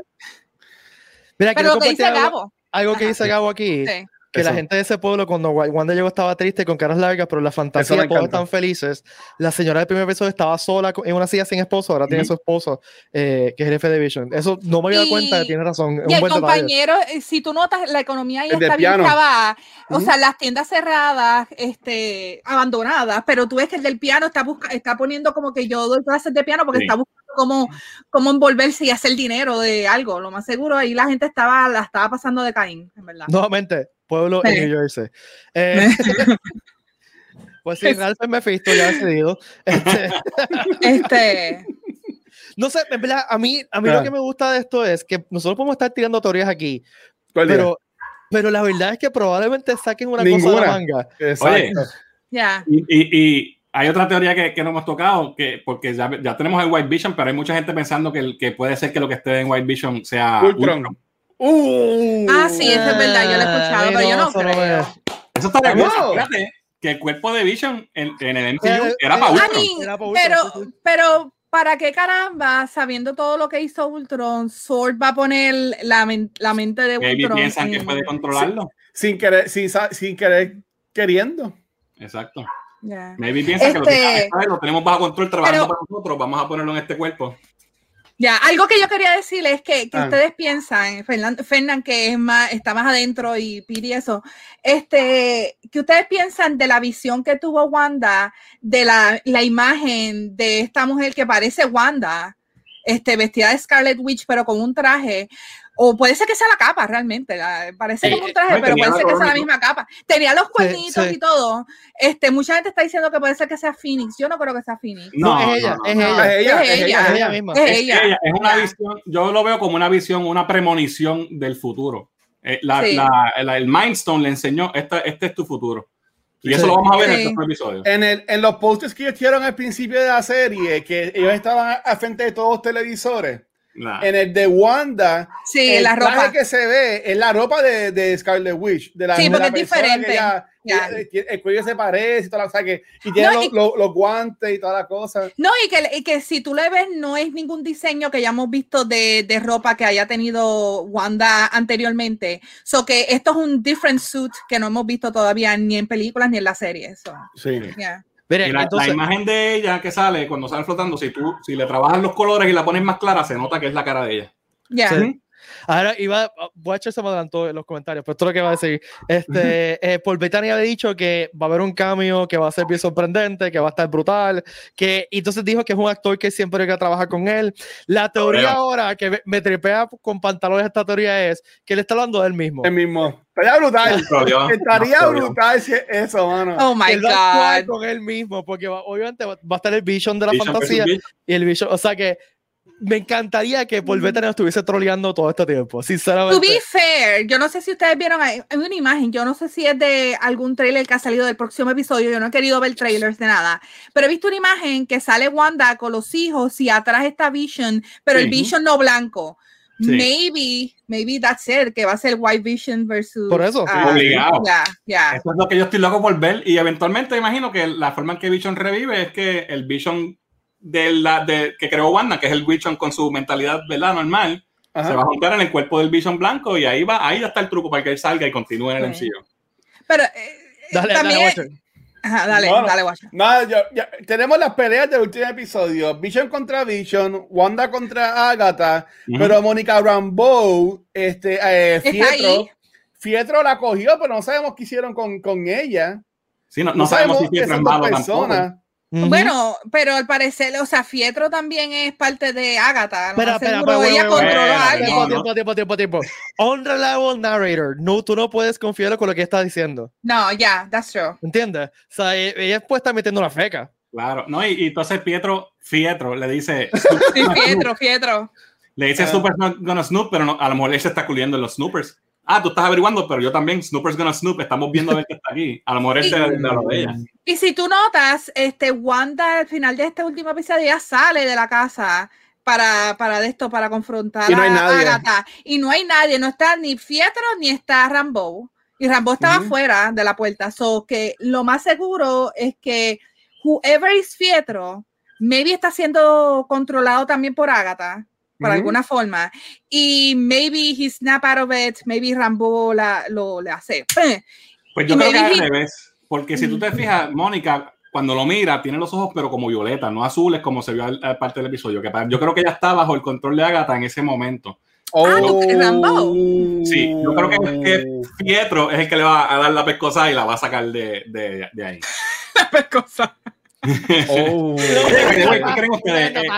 mira, Pero lo que dice compartir algo, Gabo. algo que dice Gabo aquí. Sí. Que la Eso. gente de ese pueblo, cuando Wa- Wanda llegó, estaba triste con caras largas, pero la fantasía todos están felices. La señora del primer episodio estaba sola en una silla sin esposo, ahora tiene su esposo, eh, que es el jefe de Vision. Eso no me había dado Y- cuenta, tiene razón. Es Y un el buen detalle. compañero, eh, si tú notas, la economía ahí El está bien piano. acabada. O sea, las tiendas cerradas, este, abandonadas, pero tú ves que el del piano está, busca, está poniendo como que yo doy clases de piano porque Sí. está buscando cómo, cómo envolverse y hacer dinero de algo. Lo más seguro, ahí la gente estaba, la estaba pasando de Caín, en verdad. Nuevamente, pueblo en. New Jersey. Eh, pues sí, Ralph es Mephisto, ya decidido. Este, Este, no sé, en verdad, a mí, a mí Ah. lo que me gusta de esto es que nosotros podemos estar tirando teorías aquí, pero, pero la verdad es que probablemente saquen una cosa de la manga. Exacto. ya. Y, y- y hay otra teoría que, que no hemos tocado, que porque ya, ya tenemos el White Vision, pero hay mucha gente pensando que, que puede ser que lo que esté en White Vision sea Ultron. Ultron. Uh. Ah, sí, eso es verdad, yo lo he escuchado, Ay, pero yo no creo. Eso está de acuerdo. Fíjate que el cuerpo de Vision en, en el MCU Eh, era eh, para I Ultron. mean, Era para Ultron, pero, pero, ¿para qué caramba, sabiendo todo lo que hizo Ultron, Sword va a poner la, men- la mente de Maybe Ultron? piensan que puede controlarlo. Sin querer, sin, sin querer queriendo. Exacto. Maybe piensan que lo, que Este- lo tenemos bajo control trabajando Pero- para nosotros, vamos a ponerlo en este cuerpo. Ya, algo que yo quería decirles es que, que Ah. ustedes piensan, Fernan, que es más, está más adentro y Piri eso, este, que ustedes piensan de la visión que tuvo Wanda, de la, la imagen de esta mujer que parece Wanda, este, vestida de Scarlet Witch, pero con un traje, o puede ser que sea la capa realmente, la- parece Eh, como un traje, no, pero puede ser que sea la misma capa. Tenía los cuernitos sí. y todo. Este, mucha gente está diciendo que puede ser que sea Phoenix. Yo no creo que sea Phoenix. No, es ella, es ella. Es ella, Es ella. Es ella misma. Es Es, ella. ella, es una Ya. visión, yo lo veo como una visión, una premonición del futuro. Eh, la- Sí. la- la- el Mindstone le enseñó, esta- este es tu futuro. Y Sí. eso lo vamos a ver en Sí. el próximo episodio. En, el, en los posters que ellos hicieron al principio de la serie, que ellos estaban al frente de todos los televisores, Nah. en el de Wanda, Sí, el la traje ropa. que se ve es la ropa de, de Scarlet Witch. De la, Sí, de porque la es diferente. ella- Ya. el, el cuello se parece y toda la, o sea, que, y tiene No, los, y- los- los guantes y toda la cosa. No, y que, y que si tú le ves, no es ningún diseño que ya hemos visto de, de ropa que haya tenido Wanda anteriormente. So que esto es un different suit que no hemos visto todavía ni en películas ni en la serie. So, Sí. yeah. La, imagen de ella que sale cuando sale flotando, si tú si le trabajas los colores y la pones más clara, se nota que es la cara de ella. Yeah. Sí. Ahora iba, voy a echarse me adelantó en los comentarios, pero esto es lo que va a decir. Este, eh, Paul Bettany había dicho que va a haber un cambio, que va a ser bien sorprendente, que va a estar brutal, que y entonces dijo que es un actor que siempre hay que trabajar con él. La teoría ahora que me, me tripea con pantalones esta teoría es que él está hablando de él mismo. El mismo. Estaría brutal. Estaría brutal si es eso, mano. Oh my Él va a God. con él mismo, porque va- obviamente va, va a estar el vision de la Vision fantasía y el vision, o sea que me encantaría que Paul Bettany estuviese troleando todo este tiempo, sinceramente. To be fair, yo no sé si ustedes vieron, hay, una imagen, yo no sé si es de algún trailer que ha salido del próximo episodio, yo no he querido ver trailers de nada, pero he visto una imagen que sale Wanda con los hijos y atrás está Vision, pero el Sí. Vision no blanco. Sí. Maybe, maybe that's it, que va a ser White Vision versus... Por eso. ah, Obligado. Ya, ya. Eso es lo que yo estoy loco por ver. Y eventualmente imagino que la forma en que Vision revive es que el Vision de la, de, que creó Wanda, que es el Vision con su mentalidad ¿verdad? normal, Ajá. se va a juntar en el cuerpo del Vision blanco y ahí va, ahí ya está el truco para que él salga y continúe en el Sí. MCU. Pero eh, Dale, también... dale, Watcher. Ajá, dale, No, dale, guacha. Nada, yo- ya- tenemos las peleas del último episodio. Vision contra Vision, Wanda contra Agatha, pero Mónica Rambeau, este, eh, Fietro. Fietro la cogió, pero no sabemos qué hicieron con, con ella. Sí, no, no sabemos si Pietro esas es malo tampoco. Ujú. Bueno, pero al parecer, o sea, Fietro también es parte de Agatha. espera, Seguro espera, ella controló a alguien. Tiempo, no. tiempo, tiempo, tiempo, tiempo. Unreliable narrator. No, tú no puedes confiar con lo que está diciendo. No, ya, that's true. ¿Entiendes? O sea, e- ella puede estar metiendo una feca. Claro, no, y, y entonces Pietro, Fietro le dice, Sí, Fietro, Fietro. le dice Ah. Snoopers not gonna Snoop, pero no- a lo mejor él se está culiendo en los Snoopers. Ah, tú estás averiguando, pero yo también, Snoopers gonna Snoop, estamos viendo a ver qué está aquí. A lo mejor él se de ella. Y si tú notas, este Wanda al final de este último episodio ya sale de la casa para, para de esto, para confrontar Y no hay a nadie. Agatha. Y no hay nadie, no está ni Fietro ni está Rambo. Y Rambo estaba Ujú. fuera de la puerta. So que lo más seguro es que whoever is Fietro, maybe está siendo controlado también por Agatha, por alguna forma. Y maybe he snap out of it, maybe Rambo la, lo le hace. Pues yo Y creo que maybe al revés, porque si tú te fijas, Mónica, cuando lo mira, tiene los ojos pero como violeta, no azules como se vio al, al parte del episodio. Que yo creo que ella está bajo el control de Agatha en ese momento. Ah, ¿tú crees, Rambo? Sí, yo creo que, que Pietro es el que le va a dar la pescosa y la va a sacar de, de, de ahí. Cosa. Oh. ¿Qué creen ustedes? Eh,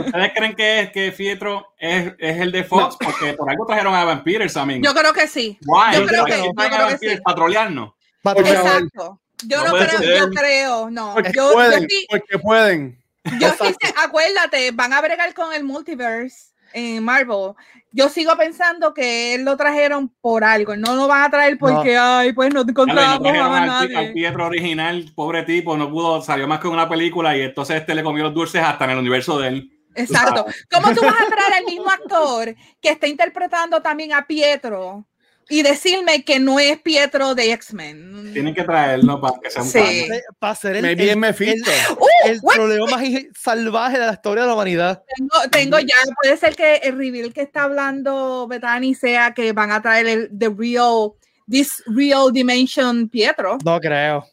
¿Ustedes creen que, es, que Pietro es, es el de Fox? Porque por algo trajeron a Evan Peters, Yo creo que sí. why? yo creo ¿Por qué que- yo creo Evan que Peters sí. para trolearnos? Porque- Exacto. Yo No no, creo, ser. yo creo, no. Porque Yo, yo pueden, sí, porque pueden. yo sí acuérdate, van a bregar con el multiverse en Marvel. Yo sigo pensando que él lo trajeron por algo, no lo van a traer porque, ay, pues no no encontramos trajeron a al, al nadie. Pietro original, pobre tipo, no pudo, salió más que una película y entonces este le comió los dulces hasta en el universo de él. Exacto. ¿Cómo tú vas a traer al mismo actor que está interpretando también a Pietro y decirme que no es Pietro de X-Men? Tienen que traerlo para que sea un Sí. Para ser el, Maybe el. Uh, el what? troleo más salvaje de la historia de la humanidad. Tengo, tengo ya, puede ser que el reveal que está hablando Bethany sea que van a traer el the real, this real dimension Pietro. No creo.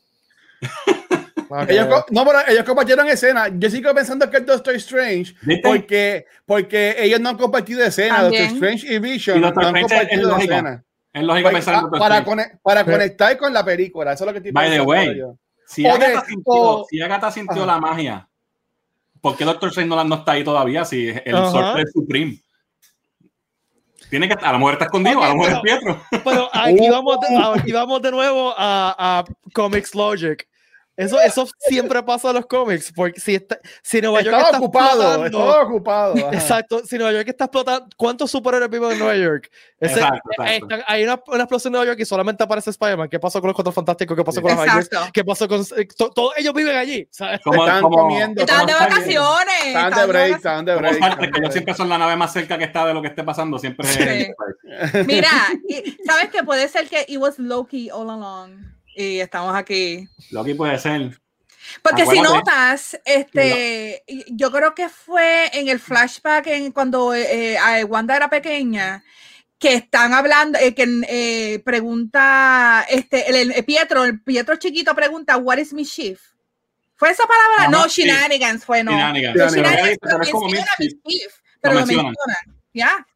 No Ellos, no, pero ellos compartieron escena. Yo sigo pensando que es Doctor Strange porque, porque ellos no han compartido escena. También. Doctor Strange y Vision Y no han compartido lógica. escena. Es lógico Pues, pensar Doctor para, conectar con la película. Eso es lo que estoy By the way, yo. Si O Agatha, de- sintió, si Agatha sintió Ajá. la magia, ¿por qué Doctor Strange no, está ahí todavía? Si el Ajá. Sorcerer Supreme. Tiene que estar, a lo mejor está escondido, Ok, a lo mejor es pero- Pietro. Pero aquí vamos, de, aquí vamos de nuevo a, a Comics Logic. Eso, eso siempre pasa en los cómics, porque si, está, si Nueva York Estaba está ocupado, explotando- estaba ocupado. ajá. Exacto, si Nueva York está explotando, ¿cuántos superhéroes viven en Nueva York? Ese- Exacto, exacto. están- hay una, una explosión en Nueva York y solamente aparece Spider-Man. ¿Qué pasó con los Cuatro Fantásticos? ¿Qué pasó con los Avengers? Exacto. ¿Qué pasó con...? eh, to- todos ellos viven allí, ¿sabes? Como- Están como- comiendo, Están de vacaciones. Están de están de break, vacaciones. están de break. De que yo siempre son la nave más cerca que está de lo que esté pasando, siempre Sí. Mira, y- ¿sabes qué? Puede ser que it was Loki all along. Y estamos aquí. Loki puede ser. Porque si Acuérdate. notas, este, yo creo que fue en el flashback en cuando eh, eh, Wanda era pequeña, que están hablando, eh, que eh, pregunta, este, el, el Pietro, el Pietro chiquito pregunta, what is mischief? ¿Fue esa palabra? No, sí. shenanigans fue, no. Shenanigans. Los Shenanigans. Pero lo como mischief. pero Lo lo mencionan. mencionan. Ya,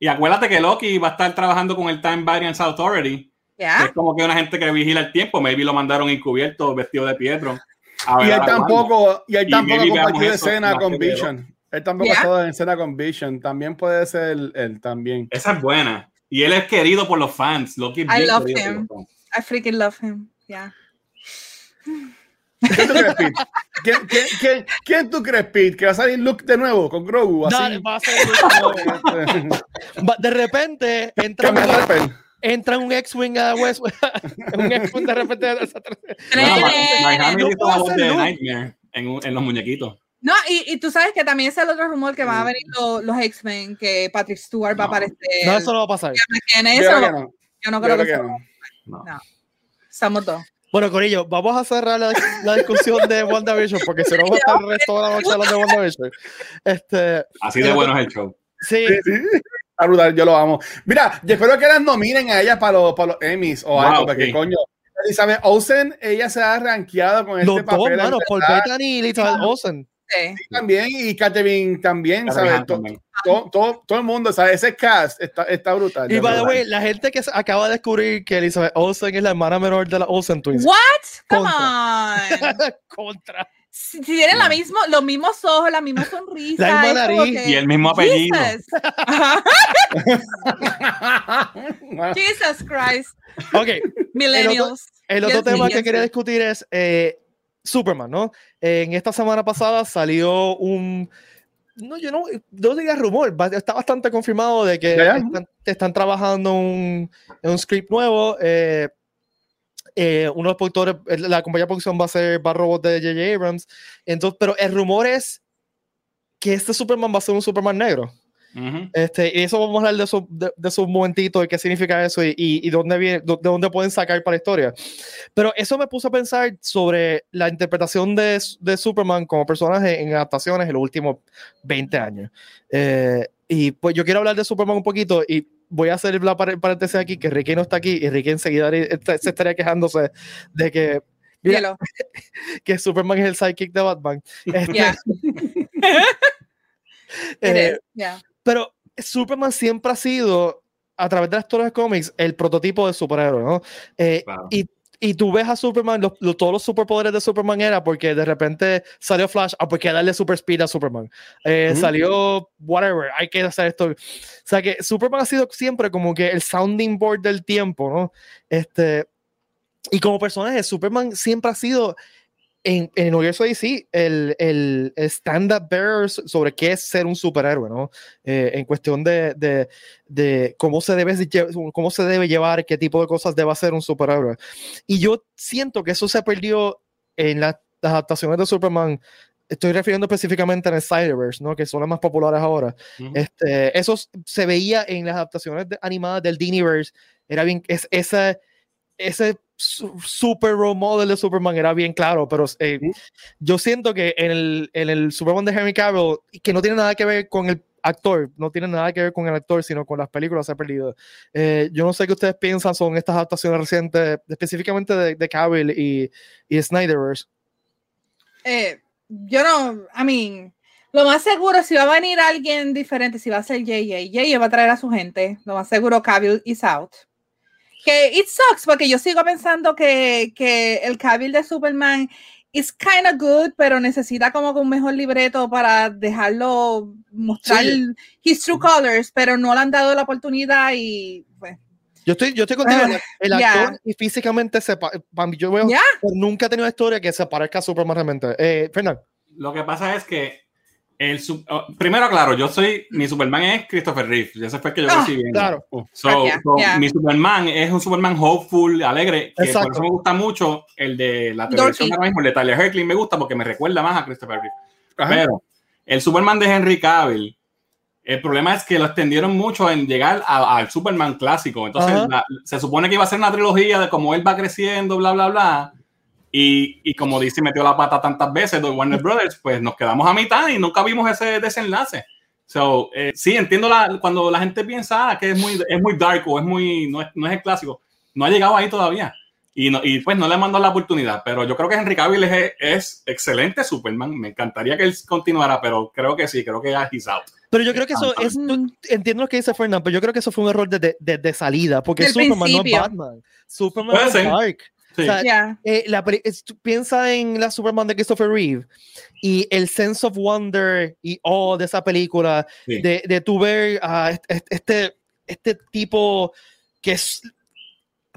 Y acuérdate que Loki va a estar trabajando con el Time Variance Authority, ya. es como que una gente que vigila el tiempo. Maybe lo mandaron encubierto, vestido de Pietro. A ver Y él a la Wanda. tampoco, y él Y tampoco maybe compartió escena con. Vision. Él tampoco Yeah. estado en escena con Vision. También puede ser él también. Esa es buena. Y él es querido por los fans. Loki I love him. I freaking love him. Ya. ¿Quién tú crees, Pete? ¿Quién, quién, quién, quién tú crees, Pete? ¿Que va a salir Luke de nuevo con Grogu? Así. Dale, va a ser- Va- de repente entra. Entra un X-Wing a West. un X-Wing de repente. No en, los muñequitos. No, y, y tú sabes que también es el otro rumor que van a venir los, los X-Men, que Patrick Stewart va a No. aparecer. No, eso no va a pasar. En Yo eso, que no. yo no Yo creo creo que, que eso- no. No. Estamos dos. Bueno, Corillo, vamos a cerrar la, la discusión de WandaVision porque si no vamos a estar el resto de la noche hablando de WandaVision. Este, Así de bueno es el show. sí, Sí, sí. Está brutal, yo lo amo. Mira, yo espero que las nominen a ella para los, para los Emmys o Wow, algo, porque sí. coño, Elizabeth Olsen, ella se ha rankeado con este los dos, papel. mano, verdad, Bettany y Elizabeth Olsen. Sí. también, y Catherine también, ¿sabes? Hahn To- también. Todo, todo, todo el mundo, ¿sabes? Ese cast está, está brutal. Y by the way, la gente que acaba de descubrir que Elizabeth Olsen es la hermana menor de la Olsen Twins. What? Come Contra. on. Contra. Si, tienen la mismo, los mismos ojos, la misma sonrisa. La misma es como nariz que- Y el mismo apellido. Jesus. Christ. Ok, Millennials. el otro Yes, tema yes, que quería discutir es eh, Superman, ¿no? En esta semana pasada salió un. No, yo no, no diría rumor, está bastante confirmado de que están, están trabajando un, en un script nuevo. eh, eh, uno de los productores, la compañía de producción va a ser Bad Robot de J.J. Abrams. Entonces, pero el rumor es que este Superman va a ser un Superman negro. Ujú. Este, y eso vamos a hablar de eso, de, de eso un momentito, de qué significa eso y, y, y dónde viene, de dónde pueden sacar para la historia. Pero eso me puso a pensar sobre la interpretación de, de Superman como personaje en adaptaciones en los últimos 20 años. Eh, y pues yo quiero hablar de Superman un poquito y voy a hacer la par- paréntesis aquí, que Ricky no está aquí y Ricky enseguida se estaría quejándose de que, mira, que Superman es el sidekick de Batman. Este, Yeah. eh, is, yeah. pero Superman siempre ha sido, a través de las historias de cómics, el prototipo de superhéroe, ¿no? Eh, y, y tú ves a Superman, los- los- todos los superpoderes de Superman era porque de repente salió Flash, ah, porque darle super speed a Superman. Eh. Salió whatever, hay que hacer esto. O sea que Superman ha sido siempre como que el sounding board del tiempo, ¿no? Este, y como personaje, Superman siempre ha sido en, en el universo de DC el, el, el stand-up bearer sobre qué es ser un superhéroe, ¿no? Eh, en cuestión de, de, de cómo, se debe, cómo se debe llevar, qué tipo de cosas debe hacer un superhéroe. Y yo siento que eso se perdió en la- las adaptaciones de Superman. Estoy refiriendo específicamente en el Snyderverse, ¿no? Que son las más populares ahora. Ujú. Este, eso se veía en las adaptaciones de- animadas del Diniverse. Era bien, es, ese, ese super role model de Superman era bien claro, pero eh, yo siento que en el, en el Superman de Henry Cavill, que no tiene nada que ver con el actor, no tiene nada que ver con el actor, sino con las películas se ha perdido. Eh, yo no sé qué ustedes piensan son estas adaptaciones recientes, específicamente de, de Cavill y, y Snyderverse. Eh, yo no, I mean, lo más seguro, si va a venir alguien diferente, si va a ser JJ, JJ va a traer a su gente, lo más seguro, Cavill is out. Que it sucks, porque yo sigo pensando que, que el Cavill de Superman is kind of good, pero necesita como que un mejor libreto para dejarlo mostrar Sí. his true colors, pero no le han dado la oportunidad y pues, Yo estoy, yo estoy contigo. Ah, el actor y físicamente se yo veo, pero nunca he tenido una historia que se parezca a Superman realmente. Eh, Fernando. Lo que pasa es que el su- oh, primero, claro, yo soy mi Superman es Christopher Reeve, ese fue el que yo Ah, crecí viendo. claro. So, Ah, yeah, so, yeah. Mi Superman es un Superman hopeful, alegre, que por eso me gusta mucho el de la televisión ahora mismo, el de Tyler Hercliffe, me gusta porque me recuerda más a Christopher Reeve. Ajá. Pero el Superman de Henry Cavill El problema es que lo extendieron mucho en llegar al Superman clásico. Entonces, se supone que iba a ser una trilogía de cómo él va creciendo, bla, bla, bla. Y, y como dice, metió la pata tantas veces de Warner Brothers, pues nos quedamos a mitad y nunca vimos ese desenlace. So, eh, sí, entiendo la, cuando la gente piensa ah, que es muy, es muy dark o es muy, no es, no es el clásico. No ha llegado ahí todavía. Y, no, y, pues no le mandó la oportunidad, pero yo creo que Henry Cavill es, es, excelente Superman. Me encantaría que él continuara, pero creo que sí, creo que ya he's out. Pero yo creo que eso es, entiendo lo que dice Fernando, pero yo creo que eso fue un error de, de, de salida, porque Superman no es Batman. Superman es Dark. O sea, eh, la, piensa en la Superman de Christopher Reeve y el sense of wonder y oh de esa película, de, de tu ver a este, este tipo que es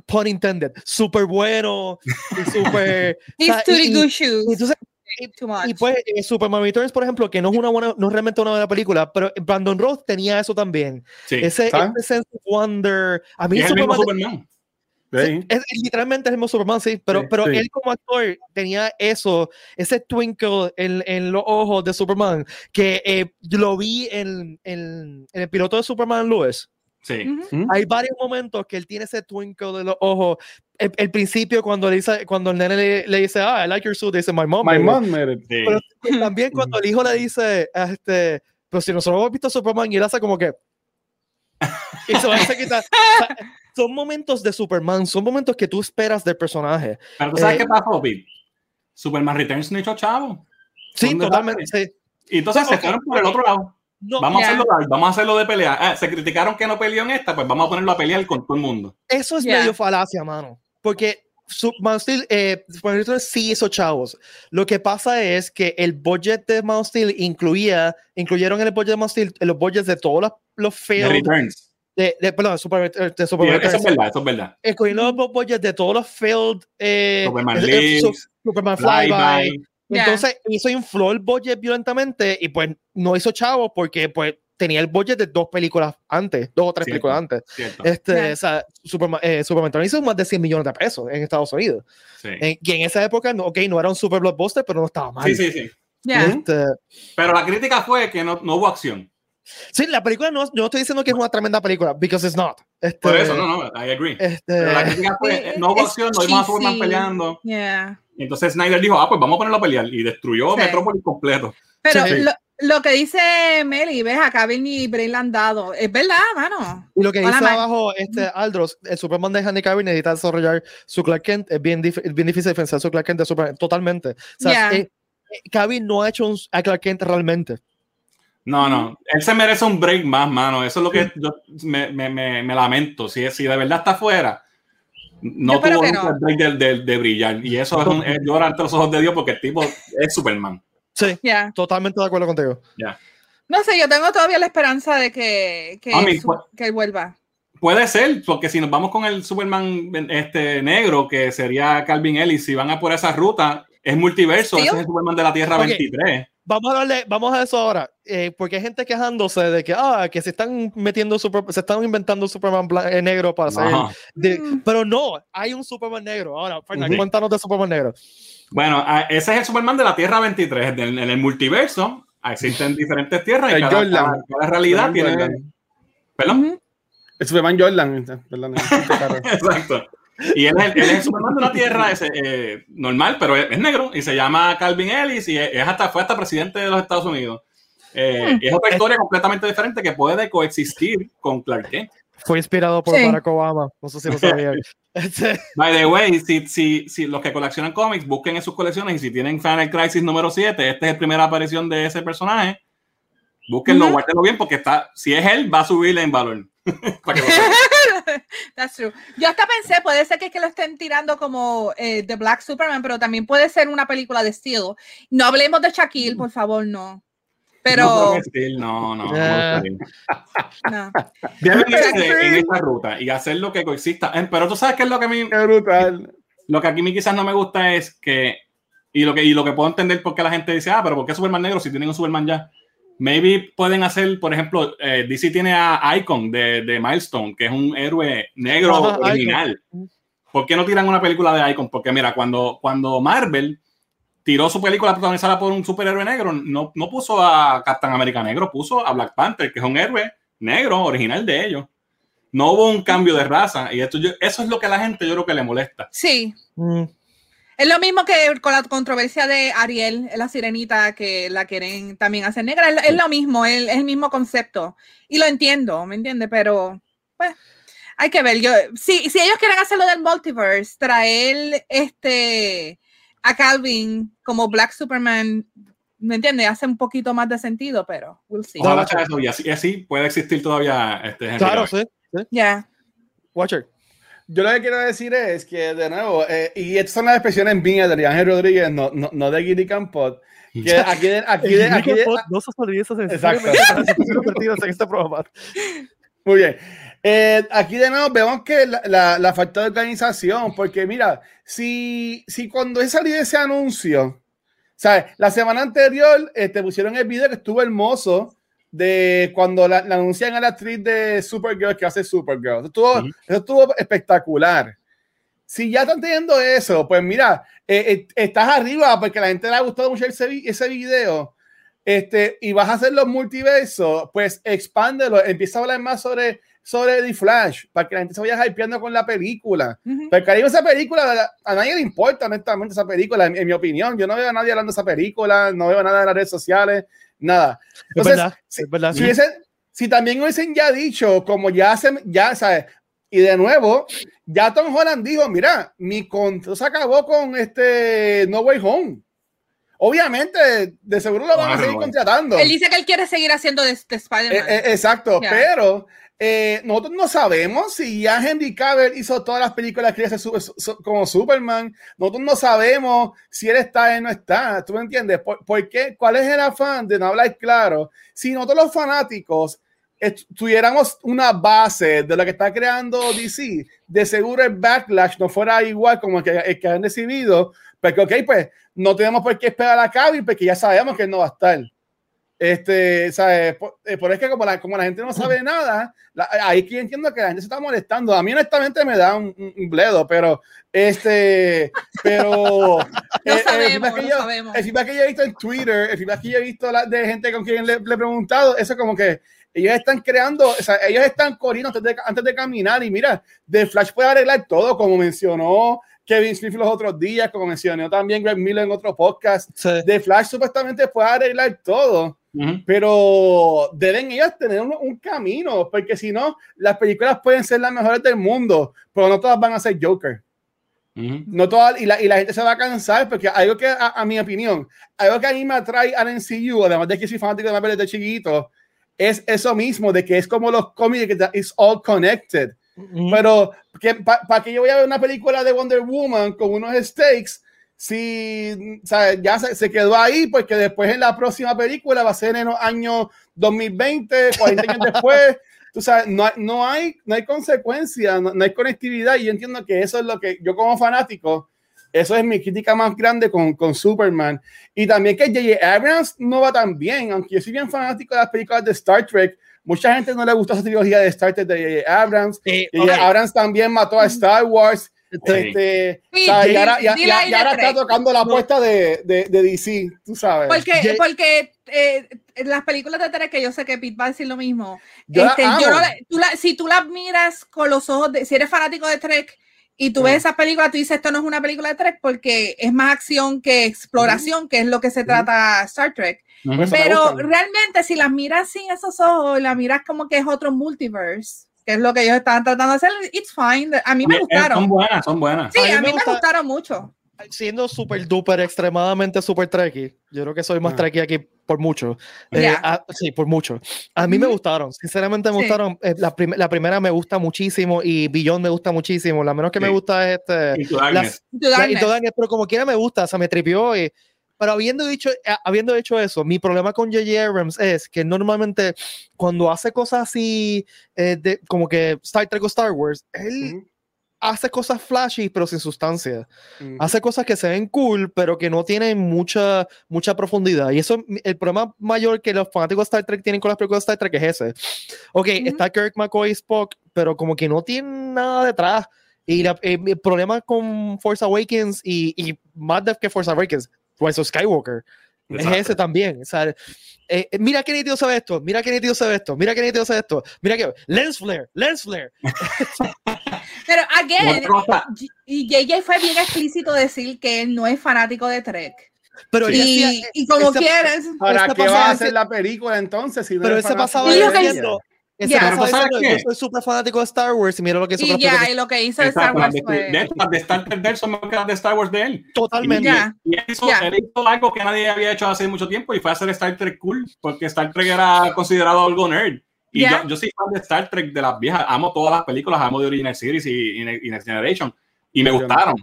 pun intended, súper bueno y súper. He's y, good shoes. Entonces, y pues eh, Superman Returns, por ejemplo, que no es una buena, no es realmente una buena película, pero Brandon Roth tenía eso también. Sí. Ese, ese, sense of wonder. A mí Superman, Superman. Sí. Es, literalmente es el mismo Superman, sí, pero, pero él como actor tenía eso, ese twinkle en, en los ojos de Superman, que eh, lo vi en, en, en, el piloto de Superman Lewis. Sí. Hay varios momentos que él tiene ese twinkle de los ojos. El, principio, cuando, le dice, cuando el nene le, dice, ah, I like your suit, dice, my mom. My mom made it. Pero también cuando el hijo le dice, este, pero si nosotros hemos visto Superman y él hace como que. y se va a quitar. Son momentos de Superman, son momentos que tú esperas del personaje. Pero tú sabes eh, qué pasó, Pete? Superman Returns no hizo chavo. Sí, totalmente. Sí. Y entonces se fueron por el otro lado vamos, a hacerlo, vamos a hacerlo de pelea. Ah, se criticaron que no peleó en esta, pues vamos a ponerlo a pelear con todo el mundo. Eso es medio falacia, mano. Porque Man Steel, eh, sí hizo chavos. Lo que pasa es que el budget de Man Steel incluía, incluyeron en el budget de Man Steel los budgets de todos los, los failed. returns. De, de, perdón, Super, de Super Eso es verdad, eso es verdad. Incluyendo los budgets de todos los failed. Eh, Superman, eh, Superman Flyby. Entonces hizo infló el budget violentamente y pues no hizo chavo porque pues tenía el budget de dos películas antes, dos o tres películas antes. Este, o sea, Superman, eh, Superman hizo más de 100 millones de pesos en Estados Unidos. y en esa época, ok, no era un super blockbuster, pero no estaba mal. Sí, sí, sí. Este, pero la crítica fue que no, no hubo acción. Sí, la película no, yo no estoy diciendo que es una tremenda película, because it's not. Este, Por eso, no, no, I agree. Este, Pero la crítica fue, no hubo acción, no vimos a Superman peleando. Yeah. Y entonces Snyder dijo, ah, pues vamos a ponerlo a pelear. Y destruyó sí. Metrópolis completo. Pero sí. lo, lo, que dice Meli, ves, acá Kevin y Brain han dado. Es verdad, mano. Y lo que dice Hola, abajo este Aldros, el Superman de Henry Cavill necesita desarrollar su Clark Kent. Es bien, es bien difícil pensar su Clark Kent de Superman. Totalmente. O sea, yeah. eh, Cavill no ha hecho un, a Clark Kent realmente. No, no, él se merece un break más, mano. Eso es lo que yo me, me, me, me lamento. Si, si de verdad está afuera, no tuvo no. el break de, de, de, brillar. Y eso es, un, es llorar ante los ojos de Dios porque el tipo es Superman. Sí, yeah. totalmente de acuerdo contigo. Yeah. No sé, yo tengo todavía la esperanza de que, que, su, que él vuelva. Puede ser, porque si nos vamos con el Superman este, negro, que sería Calvin Ellis, si van a por esa ruta, es multiverso, ese es el Superman de la Tierra okay. 23 vamos a darle, vamos a eso ahora, eh, porque hay gente quejándose de que, ah, que se están metiendo, super, se están inventando Superman eh, negro para hacer, de, mm. pero no, hay un Superman negro. Ahora, Fernan, uh -huh. cuéntanos de Superman negro. Bueno, ese es el Superman de la Tierra 23, en, en el multiverso existen diferentes tierras y cada, cada, cada realidad el tiene... Jordan. ¿Perdón? Uh -huh. El Superman Jordan. Perdón, Exacto. Y él es, él es el Superman de la Tierra, es eh, normal, pero es, es, negro y se llama Calvin Ellis y es hasta, fue hasta presidente de los Estados Unidos. Eh, y es otra historia completamente diferente que puede coexistir con Clark Kent. Fue inspirado por sí. Barack Obama, no sé si lo sabían. By the way, si, si, si, los que coleccionan cómics busquen en sus colecciones y si tienen Final Crisis número 7, esta es la primera aparición de ese personaje, búsquenlo, uh -huh. guárdenlo bien porque está, si es él, va a subirle en valor. Para que That's true. Yo hasta pensé, puede ser que, es que lo estén tirando como eh, The Black Superman, pero también puede ser una película de estilo. No hablemos de Shaquille, por favor, no. Pero. No, no, no. Yeah. no. Deben irse en esta ruta y hacer lo que coexista. Pero tú sabes qué es lo que a mí. Qué brutal. Lo que aquí me quizás no me gusta es que. Y lo que, y lo que puedo entender por qué la gente dice, ah, pero ¿por qué Superman negro si tienen un Superman ya? Maybe pueden hacer, por ejemplo, eh, DC tiene a Icon de, de, Milestone, que es un héroe negro Ajá, original. Icon. ¿Por qué no tiran una película de Icon? Porque mira, cuando, cuando Marvel tiró su película protagonizada por un superhéroe negro, no, no puso a Captain America negro, puso a Black Panther, que es un héroe negro, original de ellos. No hubo un cambio de raza. Y esto eso es lo que a la gente yo creo que le molesta. Sí. Mm. Es lo mismo que con la controversia de Ariel, la sirenita, que la quieren también hacer negra. Es, lo mismo, es, el mismo concepto. Y lo entiendo, ¿me entiende? Pero, pues, hay que ver. Yo, si, si ellos quieren hacerlo del multiverse, traer este a Calvin como Black Superman, ¿me entiende? Hace un poquito más de sentido, pero we'll see. y, así, así, puede existir todavía este Claro, sí. Ya. Watcher. Yo lo que quiero decir es que, de nuevo, eh, y estas son las expresiones mías de Ángel Rodríguez, no, no, no de Gilly Campot, que aquí de, aquí de, aquí de, no se olvide Exacto. en este programa. Muy bien. Eh, aquí de nuevo vemos que la, la, la, falta de organización, porque mira, si, si cuando salió ese anuncio, ¿sabes? La semana anterior te este, pusieron el video que estuvo hermoso de cuando la, anuncian a la actriz de Supergirl que hace Supergirl. Eso estuvo, eso estuvo espectacular. Si ya están teniendo eso, pues mira, eh, eh, estás arriba porque a la gente le ha gustado mucho ese, ese video este, y vas a hacer los multiversos, pues expándelo, empieza a hablar más sobre, sobre The Flash, para que la gente se vaya hypeando con la película. Porque ahí esa película, a nadie le importa honestamente esa película, en, mi opinión. Yo no veo a nadie hablando de esa película, no veo nada en las redes sociales, nada. Entonces, si, si, también hubiesen ya dicho, como ya se, ya sabes, y de nuevo, ya Tom Holland dijo, mira, mi contrato se acabó con este No Way Home. Obviamente, de seguro lo van a seguir contratando. Él dice que él quiere seguir haciendo de, Spider-Man. Eh, eh, exacto, pero eh, nosotros no sabemos si ya Henry Cavill hizo todas las películas que hace como Superman. Nosotros no sabemos si él está o no está. ¿Tú me entiendes? ¿Por, qué? ¿Cuál es el afán de no hablar claro? Si nosotros los fanáticos tuviéramos una base de lo que está creando DC, de seguro el backlash no fuera igual como el que, el que han recibido. Porque, ok, pues no tenemos por qué esperar a Cavill porque ya sabemos que él no va a estar. Este, ¿sabes? Por, eh, por, es que como la, como la gente no sabe nada, ahí que entiendo que la gente se está molestando. A mí honestamente me da un, un, bledo, pero este, pero no eh, sabemos, el, no el feedback que yo he visto en Twitter, el feedback que yo he visto la, de gente con quien le, le, he preguntado, eso como que ellos están creando, o sea, ellos están corriendo antes de, antes de caminar y mira, The Flash puede arreglar todo, como mencionó Kevin Smith los otros días, como mencionó también Greg Miller en otro podcast. The Flash supuestamente puede arreglar todo pero deben ellos tener un, camino, porque si no, las películas pueden ser las mejores del mundo, pero no todas van a ser Joker. No todas, y la, y la, gente se va a cansar, porque algo que, a, mi opinión, algo que a mí me atrae al MCU, además de que soy fanático de Marvel desde chiquito, es eso mismo, de que es como los cómics, que it's all connected. Pero, ¿para que yo voy a ver una película de Wonder Woman con unos stakes? Si ya se, quedó ahí, porque después en la próxima película va a ser en los años 2020, 40 años después. Tú sabes, no, no, hay, no hay consecuencia, no, hay conectividad. Y yo entiendo que eso es lo que yo, como fanático, eso es mi crítica más grande con, con Superman. Y también que J.J. Abrams no va tan bien, aunque yo soy bien fanático de las películas de Star Trek. Mucha gente no le gusta esa trilogía de Star Trek de J.J. Abrams. J.J. Abrams también mató a Star Wars. Este, y ahora, está tocando la apuesta de, de, de, DC, tú sabes. Porque, porque eh, las películas de Trek, que yo sé que Pete va a decir lo mismo, este, tú si tú las miras con los ojos de, si eres fanático de Trek y tú ves esa película, tú dices, esto no es una película de Trek porque es más acción que exploración, que es lo que se trata Star Trek. Pero realmente si las miras sin esos ojos, las miras como que es otro multiverse que es lo que ellos estaban tratando de hacer, it's fine. A mí me eh, gustaron. Son buenas, son buenas. Sí, a mí, me, gustaron mucho. Siendo súper duper, extremadamente súper trekkie, yo creo que soy más uh aquí por mucho. Eh, sí, por mucho. A mí me gustaron, sinceramente me gustaron. Eh, la, la, primera me gusta muchísimo y Billón me gusta muchísimo. La menos que me gusta es este. Y pero como quiera me gusta, o sea, me tripió y pero habiendo dicho, eh, habiendo hecho eso, mi problema con J.J. Abrams es que normalmente cuando hace cosas así, eh, de, como que Star Trek o Star Wars, él hace cosas flashy pero sin sustancia. Hace cosas que se ven cool pero que no tienen mucha, mucha profundidad. Y eso, el problema mayor que los fanáticos de Star Trek tienen con las películas de Star Trek es ese. Ok, está Kirk McCoy Spock, pero como que no tiene nada detrás. Y eh, el problema con Force Awakens y, y más que Force Awakens, Rise of Skywalker. Exacto. Es ese también. O sea, eh, eh, mira qué nítido se ve esto, mira qué nítido se ve esto, mira qué nítido se ve esto, mira que lens flare, lens flare. Pero, again, y JJ fue bien explícito decir que él no es fanático de Trek. Pero Y, decía- y como ese- quieres. ¿Para qué va a hacer la película entonces? Si no pero ese pasaba que- diciendo, ese Ya. pasaba Pero ¿sabes yo soy súper fanático de Star Wars y mira lo que hizo Y las ya, películas. y lo que hizo de Star Exacto, Wars fue. de hecho, las de Star Trek de él son mejor que las de Star Wars de él. Totalmente. Ya. Y Ya. él hizo algo que nadie había hecho hace mucho tiempo y fue hacer Star Trek cool, porque Star Trek era considerado algo nerd. Y yo, yo soy fan de Star Trek de las viejas, amo todas las películas, amo de Original Series y, y, Next Generation, y me gustaron.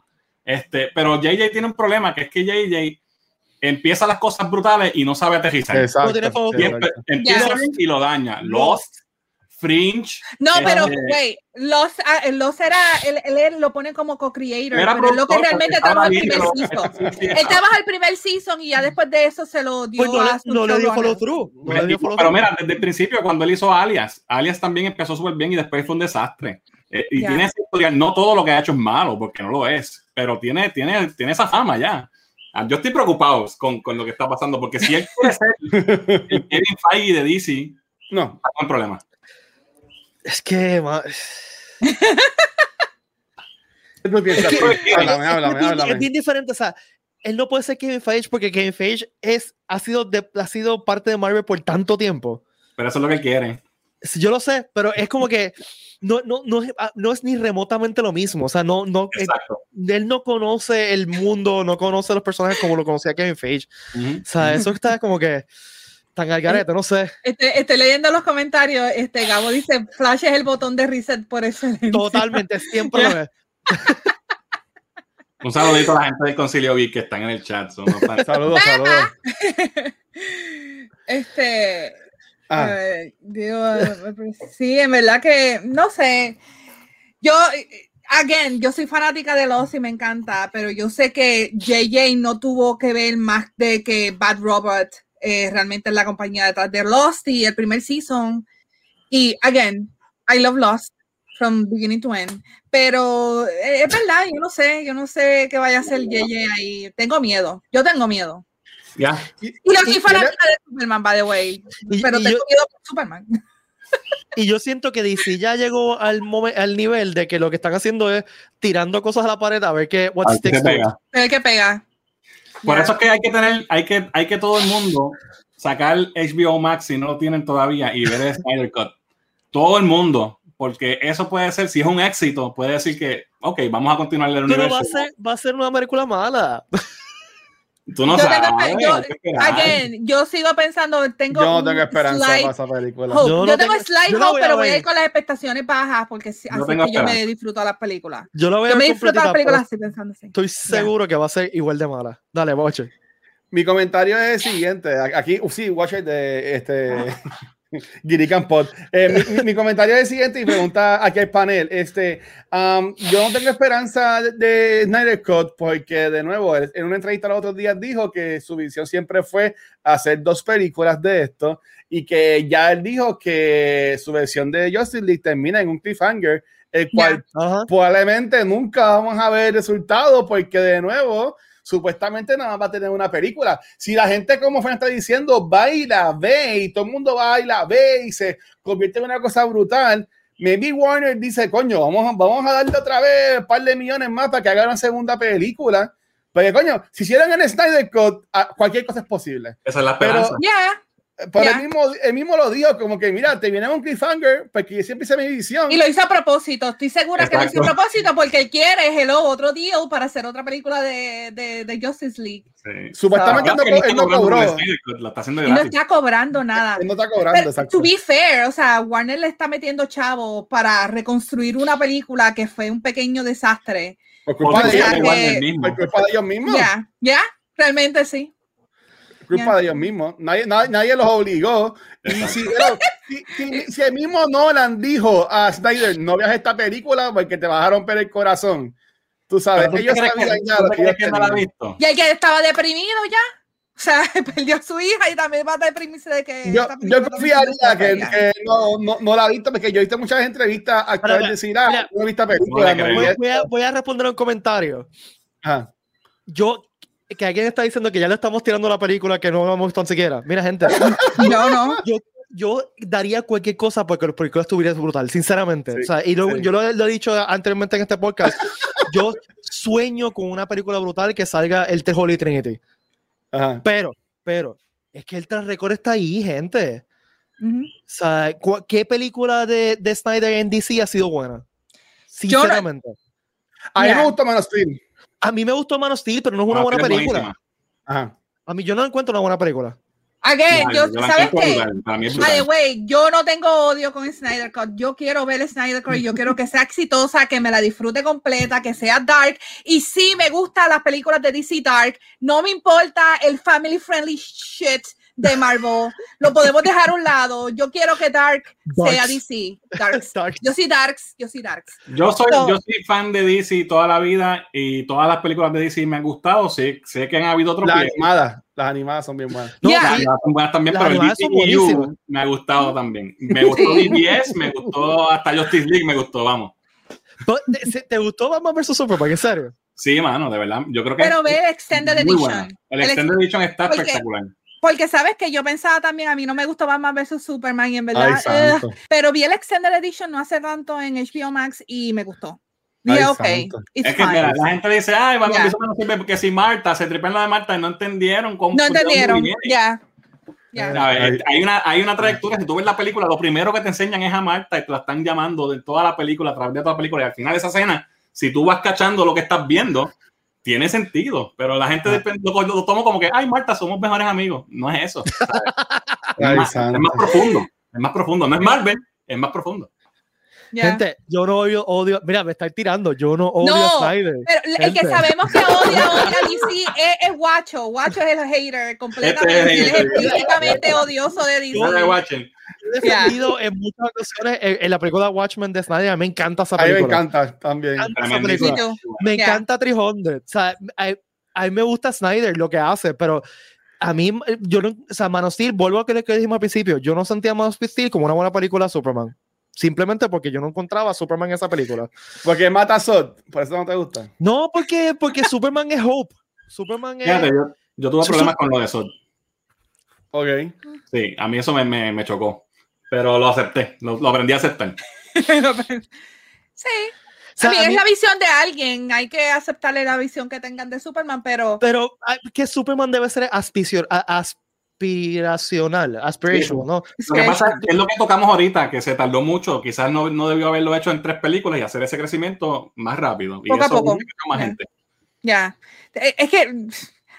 Este, pero JJ tiene un problema, que es que JJ empieza las cosas brutales y no sabe aterrizar. Exacto, empieza bien y lo daña. Lost, Fringe, No, pero, Este- güey, los, ah, los era, él, él- él lo pone como co-creator, era pero lo que realmente estaba al primer pero- season. Sí, sí, Él estaba al primer season y ya después de eso se lo dio Pues no, a no le dio follow through. No le dio follow Pero through. mira, desde el principio, cuando él hizo Alias, Alias también empezó súper bien y después fue un desastre. Eh, y Ya. tiene esa historia, no todo lo que ha hecho es malo, porque no lo es, pero tiene, tiene, tiene esa fama ya. Ah, Yo estoy preocupado con, con lo que está pasando, porque si él quiere ser el Kevin Feige de DC, No, está con problemas. Es que, ma- ¿qué tú piensas? Es que- Háblame, es- háblame, es, bien, háblame. es bien diferente. O sea, él no puede ser Kevin Feige porque Kevin Feige es, ha, sido de- ha sido parte de Marvel por tanto tiempo. Pero eso es lo que él quiere. Sí, Yo lo sé, pero es como que no, no, no, es, ah, no es ni remotamente lo mismo. O sea, no, no, eh, Exacto. él no conoce el mundo, no conoce a los personajes como lo conocía Kevin Feige. Ujú. O sea, eso está como que tan al garete, no sé. Este, estoy leyendo los comentarios. Este Gabo dice: Flash es el botón de reset por excelencia. Totalmente, siempre lo es. Un saludito a la gente del Concilio Vic que están en el chat. son. Saludos, saludos. Este. Ah, digo, sí, en verdad que no sé. Yo, again, yo soy fanática de Lost y me encanta, pero yo sé que JJ no tuvo que ver más de que Bad Robot eh, realmente es la compañía detrás de Lost y el primer season. Y again, I love Lost from beginning to end. Pero eh, es verdad, yo no sé, yo no sé qué vaya a hacer JJ ahí. Tengo miedo, yo tengo miedo. Ya. y- soy y- fanática de Superman, by the way. Y- Pero y tengo yo- miedo por Superman. Y yo siento que DC ya llegó al, momen- al nivel de que lo que están haciendo es tirando cosas a la pared a ver qué what A ver qué pega. Pero. Por eso es que hay que tener, hay que, hay que todo el mundo sacar HBO Max si no lo tienen todavía y ver el Snyder Cut. Todo el mundo, porque eso puede ser, si es un éxito, puede decir que, ok, vamos a continuar el Pero universo. va a ser, va a ser una película mala. Tú no Yo sabes. tengo yo-. Again, yo sigo pensando, tengo yo no tengo esperanza para esa película. hope. Yo Yo, no tengo, tengo- la hope, voy pero voy a ir con las expectaciones bajas porque así tengo que yo me disfruto las películas. Yo la voy a Yo me disfruto las películas así pensando así. Estoy seguro que va a ser igual de mala. Dale, Boche. Mi comentario es el siguiente. Aquí, uh, sí, Watcher de este. Girican Pod. Eh, mi, mi- comentario es el siguiente y pregunta aquí al panel. Este, um, yo no tengo esperanza de, de Snyder Cut porque, de nuevo, en una entrevista los otros días dijo que su visión siempre fue hacer dos películas de esto y que ya él dijo que su versión de Justice League termina en un cliffhanger, el cual Ajá. probablemente nunca vamos a ver resultados porque de nuevo supuestamente nada más va a tener una película. Si la gente como Fran está diciendo baila, ve y todo el mundo baila, ve y se convierte en una cosa brutal, maybe Warner dice, coño, vamos, a- vamos a darle otra vez un par de millones más para que hagan una segunda película. Porque coño, si hicieran en Snyder Cut, ah, cualquier cosa es posible. Esa es la Pero- esperanza. Pero Ya. él, mismo, él mismo lo dijo, como que mira, te viene un cliffhanger, porque yo siempre hice mi visión. Y lo hizo a propósito. Estoy segura que lo hizo a Exacto. propósito porque él quiere, hello, otro deal para hacer otra película de, de, de Justice League. Sí. Supuestamente Aparte no, él no está cobrando cobró. está haciendo Él no está cobrando nada. Él no está cobrando, Pero, exacto. to be fair, o sea, Warner le está metiendo chavo para reconstruir una película que fue un pequeño desastre. Por culpa de ellos, que- por culpa de ellos mismos. Ya, ya, realmente sí. Culpa de ellos mismos. Nadie, nadie, nadie los obligó. Y si, pero, si, si- si el mismo Nolan dijo a Snyder, no veas esta película porque te vas a romper el corazón. Tú sabes, ¿tú ellos sabían que- ya lo que que no la visto? Y el que estaba deprimido ya. O sea, perdió a su hija y también va a deprimirse de que. Yo, yo confiaría que, no que no, no, no la ha visto porque yo he visto muchas entrevistas actuales Pero, decir, ah, no he visto película. no le no vi Voy, voy a, voy a responder un comentario. Ajá. Yo, que alguien está diciendo que ya le estamos tirando la película que no hemos visto ni siquiera. Mira, gente, Yo no. yo, yo daría cualquier cosa porque la película estuviera brutal, sinceramente. Sí, o sea, y lo- sí. yo lo, lo he dicho anteriormente en este podcast. yo sueño con una película brutal que salga el The Holy Trinity. Ajá. Pero, pero, es que el track record está ahí, gente. Ujú. O sea, ¿cu- ¿qué película de, de Snyder en DC ha sido buena? Yo no- Sinceramente. A mí me gusta Man of Steel. A mí me gustó Man of Steel, pero no es una Ah, buena película. Ajá. A mí yo no encuentro una buena película. Again, yo, ¿sabes qué? By the way, yo no tengo odio con Snyder Cut. Yo quiero ver el Snyder Cut y yo quiero que sea exitosa, que me la disfrute completa, que sea dark. Y sí, me gustan las películas de DC Dark. No me importa el family friendly shit de Marvel. Lo podemos dejar a un lado. Yo quiero que Dark sea. DC. Darks. Darks. Yo sí Darks. Yo sí Darks. Yo soy, So- yo soy fan de DC toda la vida y todas las películas de DC me han gustado. Sí, sé que han habido otros Las animadas. Las animadas son bien buenas. No, Yeah. sí, animadas son buenas también, Las pero el buenísimas. me ha gustado también. Me gustó Sí. BBS, me gustó hasta Justice League, me gustó, vamos. ¿te, se- ¿te gustó Batman vs Superman? ¿En serio? Sí, mano, de verdad. Yo creo que Pero ve Extended Edition. buena. El El Extended Edition está porque- espectacular. Porque sabes que yo pensaba también, a mí no me gustó Batman vs Superman y en verdad, Ay, pero vi el Extended Edition no hace tanto en HBO Max y me gustó. Dije, Ay, ok, santo. it's Es que mira, la gente dice, ay, Batman vs Superman no sirve porque si Marta, se tripean la de Marta y no entendieron cómo no entendieron, ya. ¿Sabes? Ay. Hay una, hay una trayectoria. Si tú ves la película, lo primero que te enseñan es a Marta y te la están llamando de toda la película, a través de toda la película. Y al final de esa escena, si tú vas cachando lo que estás viendo, tiene sentido. Pero la gente Ah. depende- lo, lo toma como que, ay, Marta, somos mejores amigos. No es eso. es, más, es santo. más profundo. Es más profundo. No es Marvel, es más profundo. Gente, yo no odio, odio. Mira, me estáis tirando. Yo no odio No, a Snyder. Pero el que sabemos que odia, odia a DC es, es Guacho. Guacho es el hater completamente. Este es el Él es hater. explícitamente odioso de DC. No. He defendido en muchas ocasiones en, en la película Watchmen de Snyder. A mí me encanta esa A mí me película. encanta también. Me encanta película. Sí, tú. Me Ya. encanta 300. O sea, a, a mí me gusta Snyder lo que hace, pero a mí, yo no, o sea, Man of Steel, vuelvo a lo que dijimos al principio, yo no sentía Man of Steel como una buena película de Superman. Simplemente porque yo no encontraba a Superman en esa película. Porque mata a Sod. Por eso no te gusta. No, porque, porque Superman es Hope. Superman es. Fíjate, yo, yo tuve problemas con lo de eso. Ok. Sí, a mí eso me, me, me chocó. Pero lo acepté, lo, lo aprendí a aceptar. sí. O sea, a mí a es la visión de alguien. Hay que aceptarle la visión que tengan de Superman, pero Pero que Superman debe ser aspicio- a- aspiracional, aspirational, ¿no? es Lo que pasa es lo que tocamos ahorita, que se tardó mucho, quizás no, no debió haberlo hecho en tres películas y hacer ese crecimiento más rápido. Y Poco a eso poco. a más Ya. gente. Ya. Eh, Es que,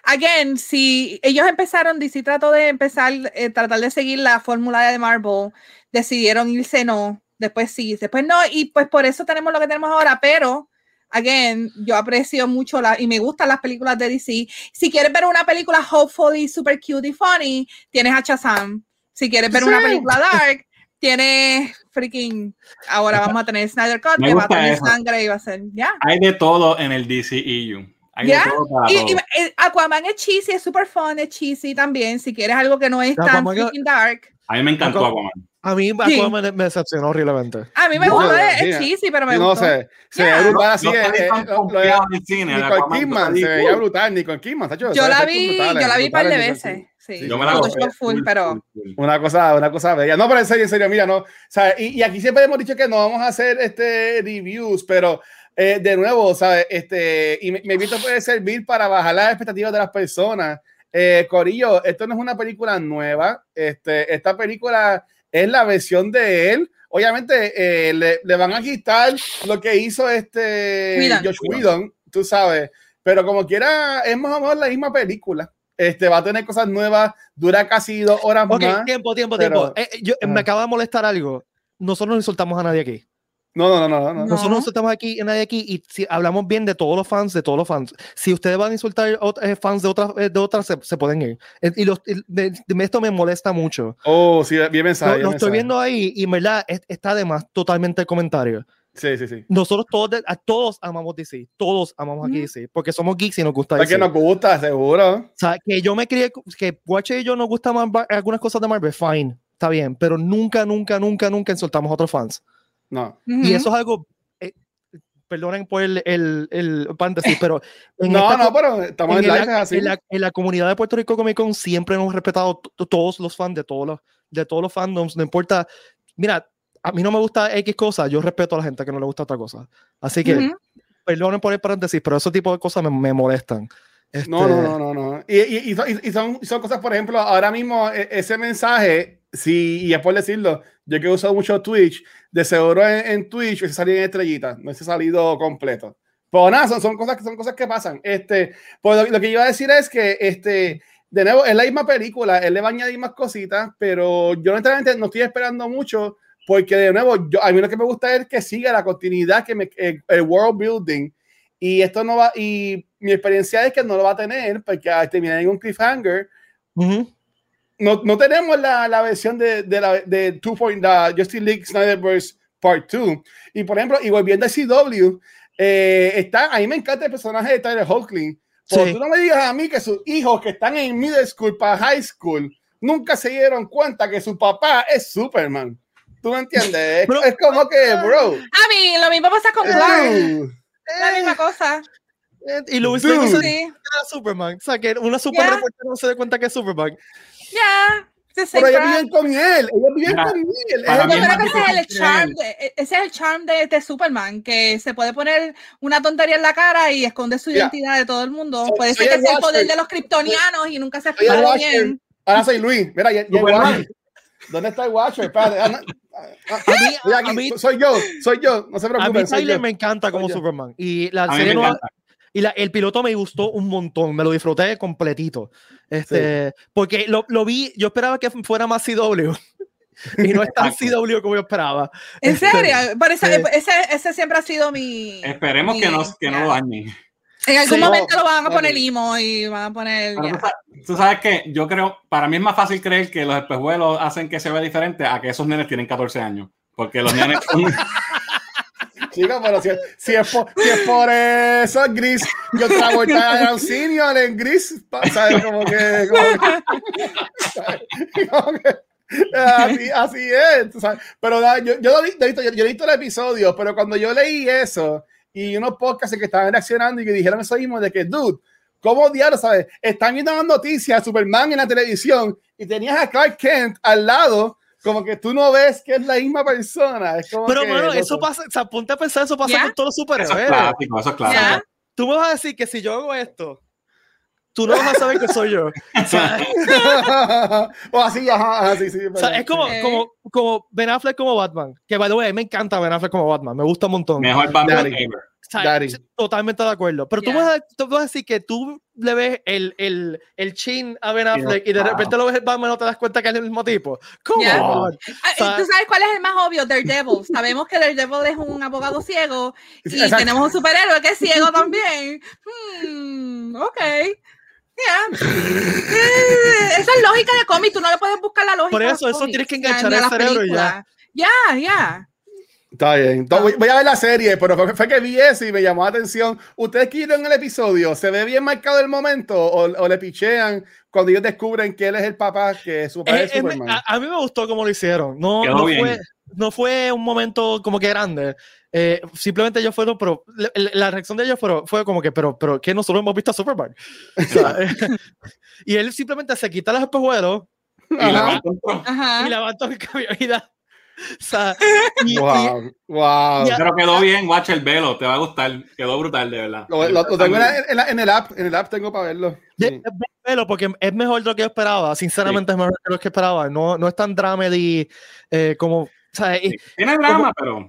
again, si ellos empezaron, DC trató de empezar, eh, tratar de seguir la fórmula de Marvel, decidieron irse no, después sí, después no, y pues por eso tenemos lo que tenemos ahora, pero, again, yo aprecio mucho la, y me gustan las películas de DC. Si quieres ver una película hopefully super cute y funny, tienes a Shazam. Si quieres ver una película dark, tienes freaking, ahora vamos a tener Snyder Cut, Me que va a tener eso. sangre y va a ser, ya. Hay de todo en el DCEU. Para Y, y, eh, Aquaman es cheesy, es super fun, es cheesy también. Si quieres algo que no es tan freaking dark. A mí me encantó Aquaman-. A mí Sí. Aquaman me, me decepcionó horriblemente. A mí me No, gusta, es, es cheesy, pero me no gustó. sé. Se brutal así. No eh, eh, Nicole Kidman yo se la vi, veía brutal. Nicole Kidman, Yo esos la vi, yo la vi un par de veces. Sí, Yo me la gustó full, Full, pero. Una cosa, una cosa bella. No, pero en serio, en serio, mira, no. O sea, y, y aquí siempre hemos dicho que no vamos a hacer este reviews, pero eh, de nuevo, ¿sabes? Este, y me, visto puede servir para bajar las expectativas de las personas. Eh, Corillo, esto no es una película nueva. Este, esta película es la versión de él. Obviamente eh, le, le van a quitar lo que hizo este. Josh Whedon, tú sabes. Pero como quiera, es más o menos la misma película. Este, va a tener cosas nuevas, dura casi dos horas Ok, más. tiempo, tiempo, pero- tiempo. Eh, yo- me acaba de molestar algo. Nosotros no insultamos a nadie aquí. No, no, no, no, no. No. Nosotros no insultamos aquí a nadie aquí y si hablamos bien de todos los fans, de todos los fans. Si ustedes van a insultar ot- eh, fans de otras, eh, de otras se, se pueden ir. Eh, Y los- y de- de- esto me molesta mucho. Oh, sí, bien mensaje. Lo, bien lo estoy mensaje. viendo ahí y en verdad es- está además totalmente el comentario. Sí, sí, sí. Nosotros todos, de- a todos amamos DC, todos amamos aquí. DC, porque somos geeks y nos gusta Porque DC. nos gusta, seguro. O sea, que yo me crié, que Guache y yo nos gustan algunas cosas de Marvel, fine, está bien, pero nunca, nunca, nunca, nunca insultamos a otros fans. No. Y eso es algo, eh, perdonen por el, el, el paréntesis, pero en, No, esta no, pero estamos en, en la, así. en la- en la comunidad de Puerto Rico Comic Con siempre hemos respetado todos los fans de todos los, de todos los fandoms, no importa. Mira, a mí no me gusta X cosa, yo respeto a la gente que no le gusta otra cosa. Así que, Ujú. perdonen por el paréntesis, pero ese tipo de cosas me, me molestan. Este, No, no, no, no, no. Y, y, y son, y son, son cosas, por ejemplo, ahora mismo e- ese mensaje, sí, y es por decirlo, yo que uso mucho Twitch, de seguro en, en Twitch se salido en estrellitas, no se ha salido completo. Pero nada, son, son, cosas, son cosas que pasan. Este, pues lo, lo que iba a decir es que, este, de nuevo, es la misma película, él le va a añadir más cositas, pero yo no estoy esperando mucho, porque de nuevo, yo, a mí lo que me gusta es que siga la continuidad, que me, el, el world building, y esto no va, y mi experiencia es que no lo va a tener, porque al terminar en un cliffhanger, ujú. No, no tenemos la, la versión de, de la de 2. Point, la Justice League Snyderverse Part 2. Y por ejemplo, y volviendo a CW, eh, está, a mí me encanta el personaje de Tyler Hoechlin. Porque Sí. tú no me digas a mí que sus hijos que están en middle school para high school nunca se dieron cuenta que su papá es Superman. ¿Tú me entiendes? Es, Pero- es como que, bro. A mí, lo mismo pasa con Clark. dude, La misma cosa. Eh, Y Luis. Lane se Sí. era Superman. O sea, que una super Yeah. reportera no se da cuenta que es Superman. Ya. Pero ellos viven con él. Ellos viven Mira, con él. Yo creo que ese es el charm de, e, ese es el charm de, de Superman, que se puede poner una tontería en la cara y esconde su Mira, identidad de todo el mundo. soy- puede soy ser que sea el poder de los kryptonianos y nunca se Watcher. bien. Ahora soy Luis. Mira, ya, ya. ¿Dónde está el Watcher? Espérate, A a mí, soy yo, soy yo. No se a mí preocupen, Tyler me encanta como. Superman. Y la serie nueva-. Y la- el piloto me gustó un montón, me lo disfruté completito. Este, Porque lo, lo vi, yo esperaba que fuera más CW. y no es tan. CW como yo esperaba. ¿En Este, serio? Parece, sí. ese, ese siempre ha sido mi. Esperemos mi- que no, que no lo dañen. En algún Sí. momento lo van a No, poner limo y van a poner. Pero tú, sa- tú sabes que yo creo, para mí es más fácil creer que los espejuelos hacen que se vea diferente a que esos nenes tienen 14 años. Porque los nenes Chica, pero si, si es por, si es por eso, Gris, yo el Adam Senior en Gris, ¿sabes? Como que. Como que, como que- así, es. Pero yo, yo, lo yo, he visto el episodio, pero cuando yo leí eso y unos podcasts que estaban reaccionando y que dijeron eso mismo de que, dude, ¿cómo diablos, sabes? Están viendo las noticias, Superman en la televisión y tenías a Clark Kent al lado. Como que tú no ves que es la misma persona. Es como Pero que, bueno, loco. eso pasa, o sea, ponte a pensar, eso pasa ¿Ya? con todos los eso es superhéroes. clásico, eso es clásico. Tú me vas a decir que si yo hago esto, tú no vas a saber que soy yo. O sea, o así, ajá, ajá, sí, o sea, es como, como, como Ben Affleck como Batman. Que, by the way, me encanta Ben Affleck como Batman. Me gusta un montón. Mejor Batman ever. O sea, Daddy. Totalmente de acuerdo. Pero tú, Ya. vas a, tú vas a decir que tú le ves el, el, el chin a Ben Affleck y de wow. repente lo ves el Batman y no te das cuenta que es el mismo tipo. ¿Cómo? On? Ah, O sea- ¿Tú sabes cuál es el más obvio? Daredevil. Sabemos que Daredevil es un abogado ciego y Exacto. tenemos un superhéroe que es ciego también. Hmm, ok. Yeah. Eh, Esa es lógica de cómic. Tú no le puedes buscar la lógica. Por eso, eso tienes que enganchar el cerebro y ya. Ya, ya. Está bien. Entonces, voy, voy a ver la serie, pero fue, fue que vi eso y me llamó la atención. ¿Ustedes que vieron el episodio? ¿Se ve bien marcado el momento o, o le pichean cuando ellos descubren que él es el papá, que su papá es, Es- es- Superman? a, a mí me gustó cómo lo hicieron. No, no fue, no fue un momento como que grande. Eh, simplemente ellos fueron, pero la, la- reacción de ellos fue, fue como que, pero, pero que nosotros hemos visto a Superman. Sea, y él simplemente se quita los espejuelos Y levanta el cabello y da. O sea, y- y- wow, wow. Pero quedó bien, watch el velo, te va a gustar. Quedó brutal, de verdad. Lo, lo- lo tengo en, la- en la- en el app, en el app tengo para verlo. Sí. es pelo porque es mejor de lo que yo esperaba. Sinceramente, es mejor de lo que esperaba. No, no es tan dramedy eh, como. O sea, Sí. Tiene drama, pero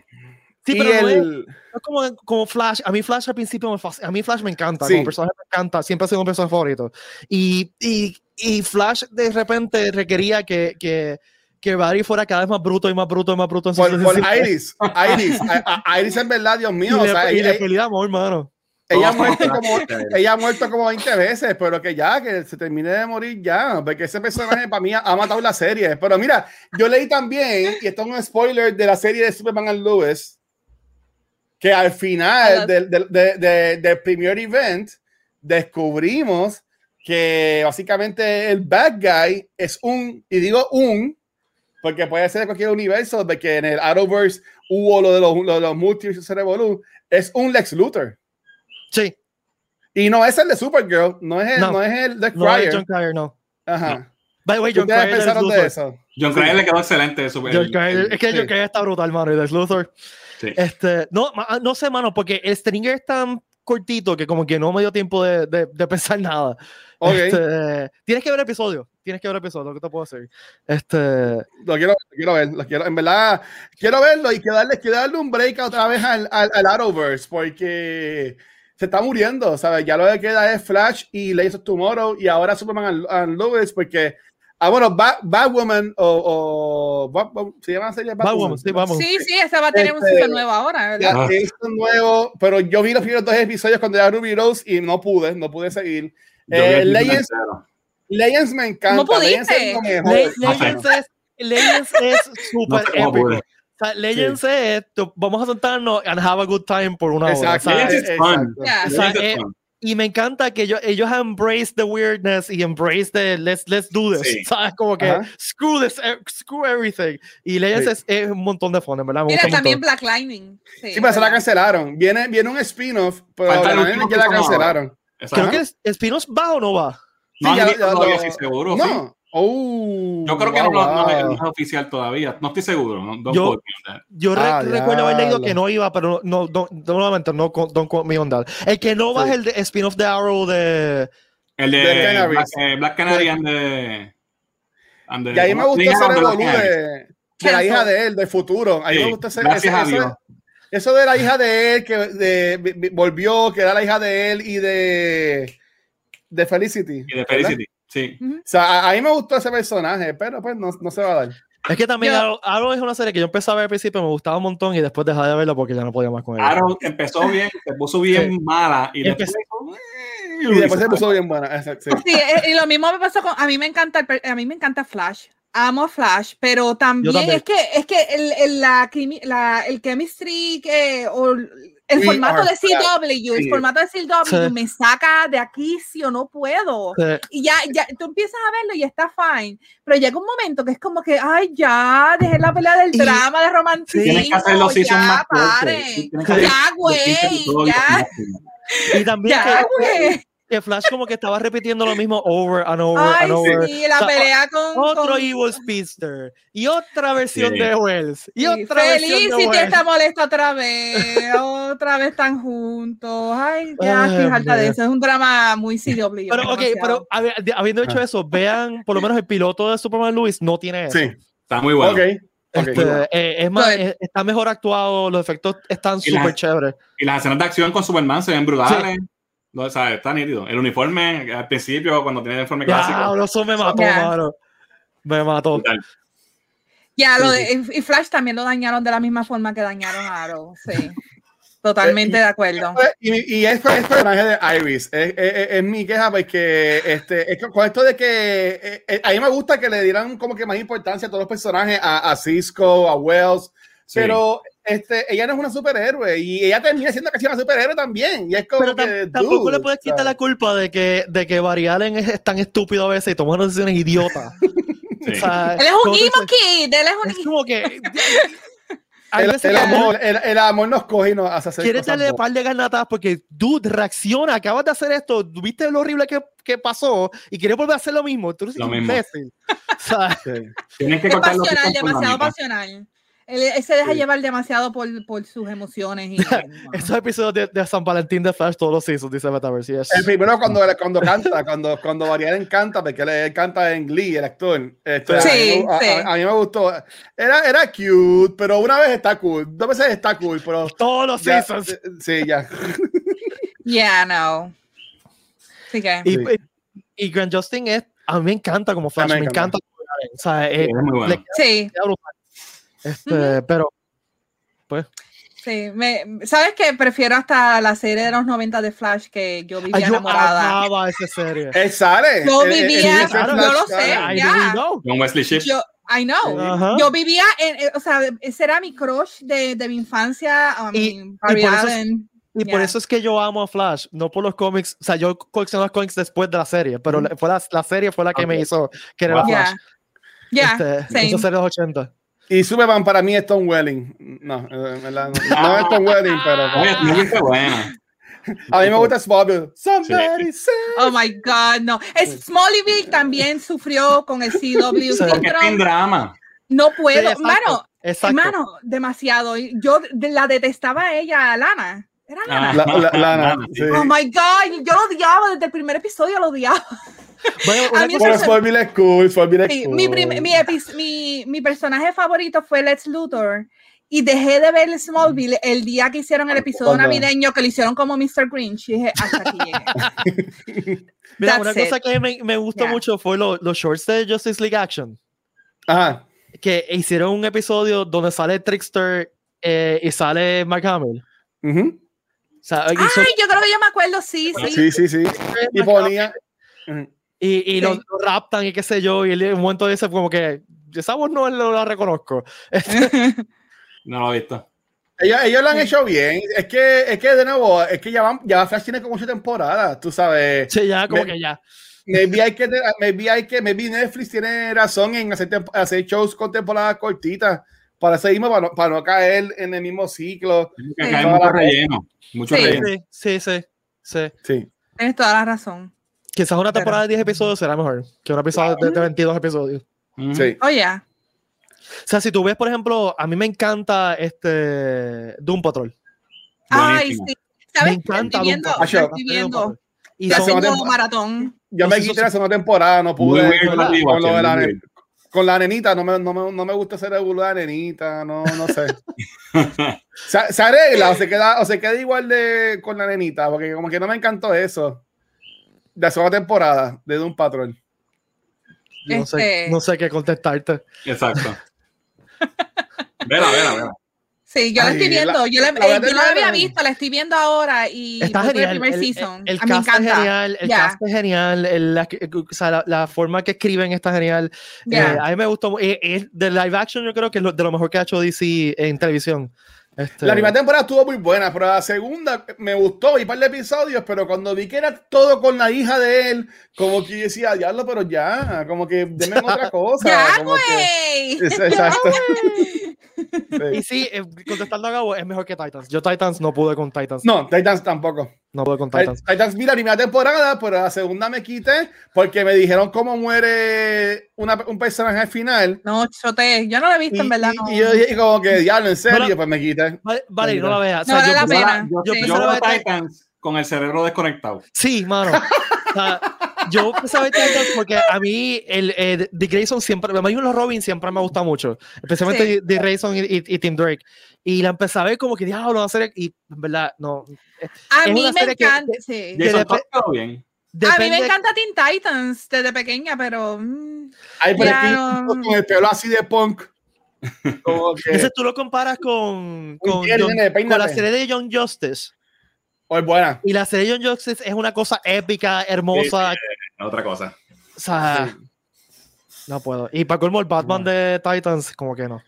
sí, pero no es- el, No es como, como Flash. A mí Flash al principio me fasc- A mí Flash me encanta. Sí. Como personaje me encanta. Siempre ha sido un personaje favorito. Y, y, y Flash de repente requería que, que, que Barry fuera cada vez más bruto y más bruto y más bruto. en por, por. Iris, Iris, a- a- Iris en verdad, Dios Y mío, o le, sea, y ella, le hermano. ella ha Todos muerto como, ella ha muerto como 20 veces, pero que ya, que se termine de morir ya, porque ese personaje para mí ha matado la serie. Pero mira, yo leí también, y esto es un spoiler de la serie de Superman and Lewis, que al final del, del, de- de- del primer event descubrimos que básicamente el bad guy es un, y digo un, porque puede ser de cualquier universo, de que en el Arrowverse hubo lo de los, lo de los multiversos Revolu, es un Lex Luthor. Sí. Y no es el de Supergirl, no es el, no. No. es el de No, es Cryer. John Cryer, no. Ajá. By the way, John ¿Ustedes Cryer es pensaron de eso? John Cryer le quedó excelente. Super, John Cryer- es que John sí. Cryer está brutal, mano, y de Luthor. sí. Este, no, ma- no sé, mano, porque el Stringer es tan cortito que como que no me dio tiempo de, de, de pensar nada. Ok, Este, tienes que ver el episodio. Tienes que ver el episodio, ¿qué te puedo decir? Este, lo quiero, lo quiero ver, lo quiero, en verdad, quiero verlo y quiero darle, quiero darle un break otra vez al, al, al Arrowverse, porque se está muriendo, ¿sabes? Ya lo que queda es Flash y Legends of Tomorrow y ahora Superman and, and Lois, porque, ah, bueno, Bat, Batwoman o, o se llama la serie vamos, sí, vamos. Sí, sí, esa va a tener un Este, season nuevo ahora, Ya, ¿verdad? Ah. esto es nuevo, pero yo vi los primeros dos episodios cuando era Ruby Rose y no pude, no pude seguir. Eh, Legends. Legends me encanta. ¿Cómo Legends es pudiste? lo mejor. Le- No sé. Legends es, Legends es No súper cómo épico. O sea, Legends es, tú- vamos a sentarnos and have a good time por una hora. Exacto. sea, Legends is fun. Ya. O sea, eh, fun. y me encanta que ellos, ellos embrace the weirdness y embrace the let's, let's do this. Sí. ¿Sabes? Como que Ajá. screw this, eh, screw everything. Y Legends Sí. es, es un montón de fun, verdad. me Mira, también. Black Lightning. Sí, Sí, pero se la cancelaron. Viene, viene un spin-off, pero Falta la la cancelaron. Creo que el Espinos va o no va. No Sí, han ya- dicho ya todavía lo- si seguro. sí. No. Oh, Yo creo que wow, no, lo- no es- wow. no es oficial todavía. No estoy seguro. No, don't Yo- quote me on that. Yo re- Ah, recuerdo haber leído que no iba, pero no, no, nuevamente, no, con- don't quote me on that. El que no va Sí. es el de spin-off de Arrow de. El de Canaries. Black, eh, Black Canary and the, and the- Y ahí me Black revolú Canaries. de, de la hija de él, del futuro. Ahí Sí, me gustó ese, gracias ese- a eso, Dios. eso de la hija de él, que de, vi- vi- volvió, que era la hija de él y de, de Felicity. Y de ¿verdad? Felicity. Sí. O sea, a, a mí me gustó ese personaje, pero pues no, no se va a dar. Es que también Yo- Arrow, Arrow es una serie que yo empecé a ver al principio, me gustaba un montón y después dejé de verla porque ya no podía más con ella. Arrow empezó bien, se puso bien mala y Y después. Y después se puso bien buena. sí. Sí, eh, y lo mismo me pasó con. A mí me encanta, a mí me encanta Flash. Amo a Flash, pero también, también. es que es que el, el, la, la- el chemistry que, o el formato de CW, el Sí. formato de CW Sí. me saca de aquí si o no puedo. Sí. Y ya, ya, tú empiezas a verlo y está fine, pero llega un momento que es como que, ay, ya, dejé la pelea del Y- drama, de romanticismo, Tienes que hacer los seasons ya, paren. Sí, tienes que hacer Ya, güey, ya. Y también ya, que, güey. Que Flash como que estaba repitiendo lo mismo over and over Ay, and over. sí, la O sea, pelea con, Otro con- Evil Speedster y otra versión Sí. de Wells y Sí, otra versión de está molesta otra vez, otra vez están juntos. Ay, ya Ay, estoy harta de eso. Es un drama muy CW. Pero, ok, pero habiendo dicho Ah. eso, vean, por lo menos el piloto de Superman Luis no tiene eso. Sí, Está muy bueno. ok. ok. Este, eh, es más, eh, está mejor actuado, los efectos están súper chéveres. Y las escenas de acción con Superman se ven brutales. No, o sea, está nítido. El uniforme, al principio, cuando tiene el uniforme Ya, clásico. eso me mató, mano. Me mató. Ya, lo de, y Flash también lo dañaron de la misma forma que dañaron a Arrow. Sí, totalmente de acuerdo. Y, y es el personaje de Iris. Es, es- es mi queja porque este, es que con esto de que eh, eh, a mí me gusta que le dieran como que más importancia a todos los personajes, a, a Cisco, a Wells, Sí. pero este, ella no es una superhéroe y ella termina siendo casi una superhéroe también. Y es como Pero tam- que, tampoco dude, le puedes quitar ¿sabes? la culpa de que, de que Barry Allen es, es tan estúpido a veces y toma unas decisiones idiotas. Sí. O sea, Él es un ¿cómo te emo kid, él es un Es como que. El, amor, el, el amor nos coge y nos hace hacer Quieres darle un par de garnatas porque, dude, reacciona, acabas de hacer esto, viste lo horrible que, que pasó y quieres volver a hacer lo mismo. Tú eres Lo un mismo. imbécil. O sea, Sí. Tienes que Es cortar pasional, demasiado pasional. Él, él se deja Sí. llevar demasiado por, por sus emociones. Y, esos episodios de, de San Valentín de Flash todos los seasons, dice Metaverse. Yes. El primero cuando, cuando canta, cuando, cuando Varian canta, porque él, él canta en Glee, el actor. Este, Sí, a, mí, sí. a- a mí me gustó. Era, era cute, pero una vez está cool, dos veces está cool, pero Todos los ya, seasons. eh, sí, ya. yeah, no. Así que. Y, Sí. y, y Grant Justin es, a mí me encanta como Flash, me me encanta. como Allen, O sea, Sí, eh, es muy bueno. le Sí, queda brutal. Este, Pero sí. Me, ¿Sabes qué? Prefiero hasta la serie de los 90 de Flash que yo vivía yo enamorada. amaba esa serie. Él sale. Yo él- él vivía- dice yo Flash lo sé, ya. know. Con Wesley Shipp. Yo, I know. Ajá. Yo vivía en, eh, o sea, ese era mi crush de, de mi infancia. um, Y- Barry y por eso es-. Y por Ya. eso es que yo amo a Flash, no por los cómics. O sea, yo colecciono los cómics después de la serie, pero la- fue la, la serie fue la que me Ok. hizo querer Wow. a Flash. Ya. Ya, Este, same. eso sería los 80. Y Superman para mí es Tom Welling. No, eh, verdad, no, no es Tom Welling, pero Oye, Smallville fue buena. a mí me gusta Smallville. Somebody say- Oh my God, no. Es Smallville también sufrió con el CW Sí. Porque es síndrome. sin drama. No Sí, puedo, exacto, mano, exacto. Hermano, demasiado. Yo la detestaba a ella, Lana. ¿Era Lana? Ah. La, la, Lana, Lana, sí. Oh my God, yo lo odiaba desde el primer episodio, lo odiaba. Bueno, A una mí cosa- es cool, Smallville es Sí, cool. mi, mi, mi, mi personaje favorito fue Lex Luthor. Y dejé de ver Smallville el día que hicieron el episodio navideño que lo hicieron como Mr. Grinch. Y dije, hasta aquí llegué. Mira, una it. cosa que me, me gustó Yeah. mucho fue lo- los shorts de Justice League Action. Ajá. Que hicieron un episodio donde sale Trickster eh, y sale Mark Hamill. Ujú. O sea, Ay, son- yo creo que yo me acuerdo, sí, sí. Sí, sí, sí. Y Mark Hamill, ponía. Y, y Sí. los, los raptan y qué sé yo. Y él en un momento dice como que esa voz no no la reconozco. No lo he visto. Ellos, ellos lo han hecho bien. Es que, es que de nuevo, es que ya van, ya Flash tiene como ocho temporadas, tú sabes. Sí, ya, como Me- que ya. Maybe hay que, maybe hay que, maybe Netflix tiene razón en hacer, hacer shows con temporadas cortitas para seguir, para no, para no caer en el mismo ciclo. Que Sí. mucho relleno. Mucho Sí. relleno. Sí, sí, sí. sí. Sí. Tienes toda la razón. Quizás una Pero- temporada de 10 episodios será mejor que una episodio de, de 22 episodios. Sí. Oye, O sea, si tú ves, por ejemplo, a mí me encanta este Doom Patrol. ay, Buenísimo. sí. Me ¿Sabes? encanta Estoy viendo, Doom Patrol. estoy viendo, Y La son- temporada. maratón. Yo me quité eso- la segunda temporada, no Muy pude. bien, con, Randy con lo de la con la nenita, no me, no me, no me gusta hacer el bulo de la nenita, no, no sé. se, se arregla o se, queda, o se queda igual de con la nenita, porque como que no me encantó eso. De la segunda temporada de Doom Patrol. no, sé, Este- no sé qué contestarte. Exacto. Vela, vela, vela. Sí, yo la Ay, estoy viendo. la- yo la, la eh, yo no la había visto, la estoy viendo ahora y Está genial. el primer El, el, season. el a mí me cast es encanta. genial. El cast es genial. el- la, o sea, la, la forma que escriben está genial. Ya. Eh, a mí me gustó. eh, eh, de live action, yo creo que es lo- de lo mejor que ha hecho DC en televisión. Este, La primera temporada estuvo muy buena, pero la segunda me gustó, vi un par de episodios, pero cuando vi que era todo con la hija de él, como que yo decía, diablo, pero ya, como que denme otra cosa. Ya, que- güey. Exacto. y Sí. sí, eh, contestando a Gabo, es mejor que Titans. Yo Titans no pude con Titans. No, Titans tampoco. No pude con Tit- Titans. Titans vi la primera temporada, pero la segunda me quité porque me dijeron cómo muere una- un personaje al final. No, chote. Yo no la he visto, Y, en verdad. y- no. y yo dije como que, diablo, en serio, Bueno, pues me quité. Vale, vale, no la veas. O No vale yo la pena. Yo, Sí. yo veo Titans con el cerebro desconectado. Sí, mano. O sea, yo empecé a ver Titans porque a mí el, eh, Dick Grayson siempre, a mí los Robin siempre me gusta mucho, especialmente Sí. Dick Grayson y, y- y Tim Drake. Y la empecé a ver como que diablo, va a ser y en verdad no. a es mí una me serie encanta. que- sí. A mí me encanta Teen Titans desde pequeña, pero. mm, Ay, pero Ya, con el pelo así de punk. Como que, Ese tú lo comparas con, con, bien, John- nene, con la serie de John Justice. o es buena. Y la serie de John Justice es una cosa épica, hermosa. Otra cosa. O sea, no puedo. Y para colmo, el Batman de Titans, como que no.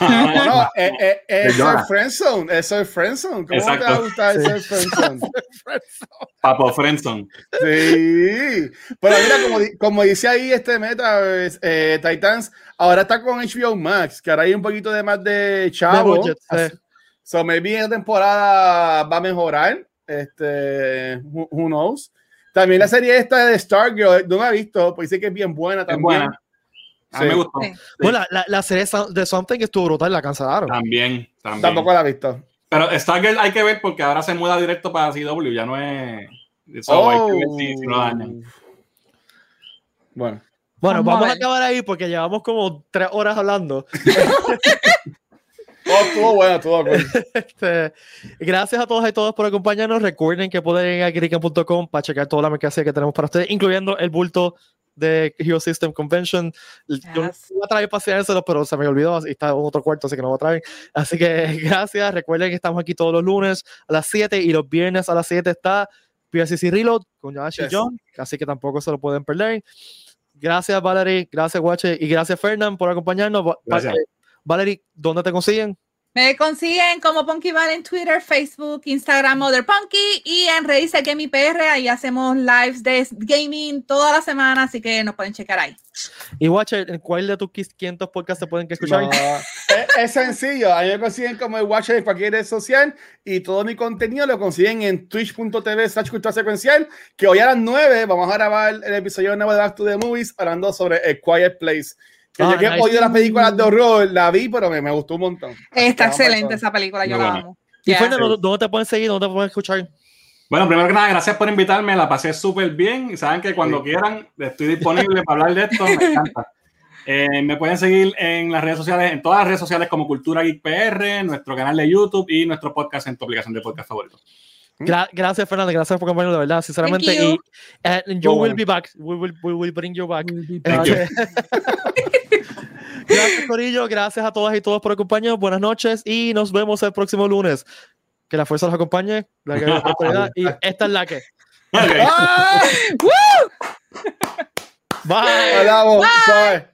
No, no, eh, eh, eh, eso es Friendzone, eso es Friendzone. ¿Cómo te Exacto. va a gustar Sí. eso es Friendzone? Papo Frenson. Sí, pero mira, como, como dice ahí este meta, es, eh, Titans, ahora está con HBO Max, que ahora hay un poquito de más de chavo. So maybe esta temporada va a mejorar. Este, who, who knows. También la serie esta de Stargirl, no la he visto, pues dice que es bien buena Es también. buena. A mí Sí. me gustó. Sí. Bueno, la, la, la serie de Something estuvo brutal, la cancelaron. También, también. Tampoco la he visto. Pero Stargirl hay que ver porque ahora se muda directo para CW, ya no es. So, hay que ver si, si lo dañan. Bueno. Bueno, Vamos a vamos a ver. acabar ahí porque llevamos como tres horas hablando. Oh, estuvo bueno, estuvo bueno. Este, gracias a todos y todas por acompañarnos. Recuerden que pueden ir a geekan.com para checar toda la mercancía que tenemos para ustedes, incluyendo el bulto de Hero System Convention. Yo no iba a traer para enseñárselo, pero se me olvidó y está en otro cuarto, así que no lo traen. Así que gracias. Recuerden que estamos aquí todos los lunes a las 7 y los viernes a las 7 está PSC Reload con Josh y Yes. John, así que tampoco se lo pueden perder. Gracias, Valerie. Gracias, Guache. Y gracias, Fernand, por acompañarnos. Gracias. Valerie, ¿dónde te consiguen? Me consiguen como Punky Val en Twitter, Facebook, Instagram, Mother Punky y en Reise Gaming PR. Ahí hacemos lives de gaming toda la semana, así que nos pueden checar ahí. Y Watcher, ¿en cuál de tus 500 podcasts se pueden escuchar? No, es, es, sencillo. Ahí me consiguen como el Watcher en cualquier red social y todo mi contenido lo consiguen en twitch.tv slash cultura secuencial. Que hoy a las 9 vamos a grabar el episodio nuevo de Back to the Movies hablando sobre A Quiet Place. Que ah, yo que he oído las películas de horror, la vi, pero me, me gustó un montón. Está excelente esa película, yo Muy la buena. amo. ¿Y yeah. Dónde te pueden seguir? ¿Dónde te pueden escuchar? Bueno, primero que nada, gracias por invitarme, la pasé súper bien y saben que cuando sí. quieran estoy disponible para hablar de esto, me encanta. Eh, me pueden seguir en las redes sociales, en todas las redes sociales como Cultura Geek PR, nuestro canal de YouTube y nuestro podcast en tu aplicación de podcast favorito. Gra gracias, Fernando. Gracias por acompañarnos, de verdad, sinceramente. Y uh, you will be back. We will, we will bring you back. Gracias, Corillo. Gracias a todas y todos por acompañarnos. Buenas noches y nos vemos el próximo lunes. Que la fuerza los acompañe. La que y esta es la que. Okay. Bye. Bye. Bye. Bye.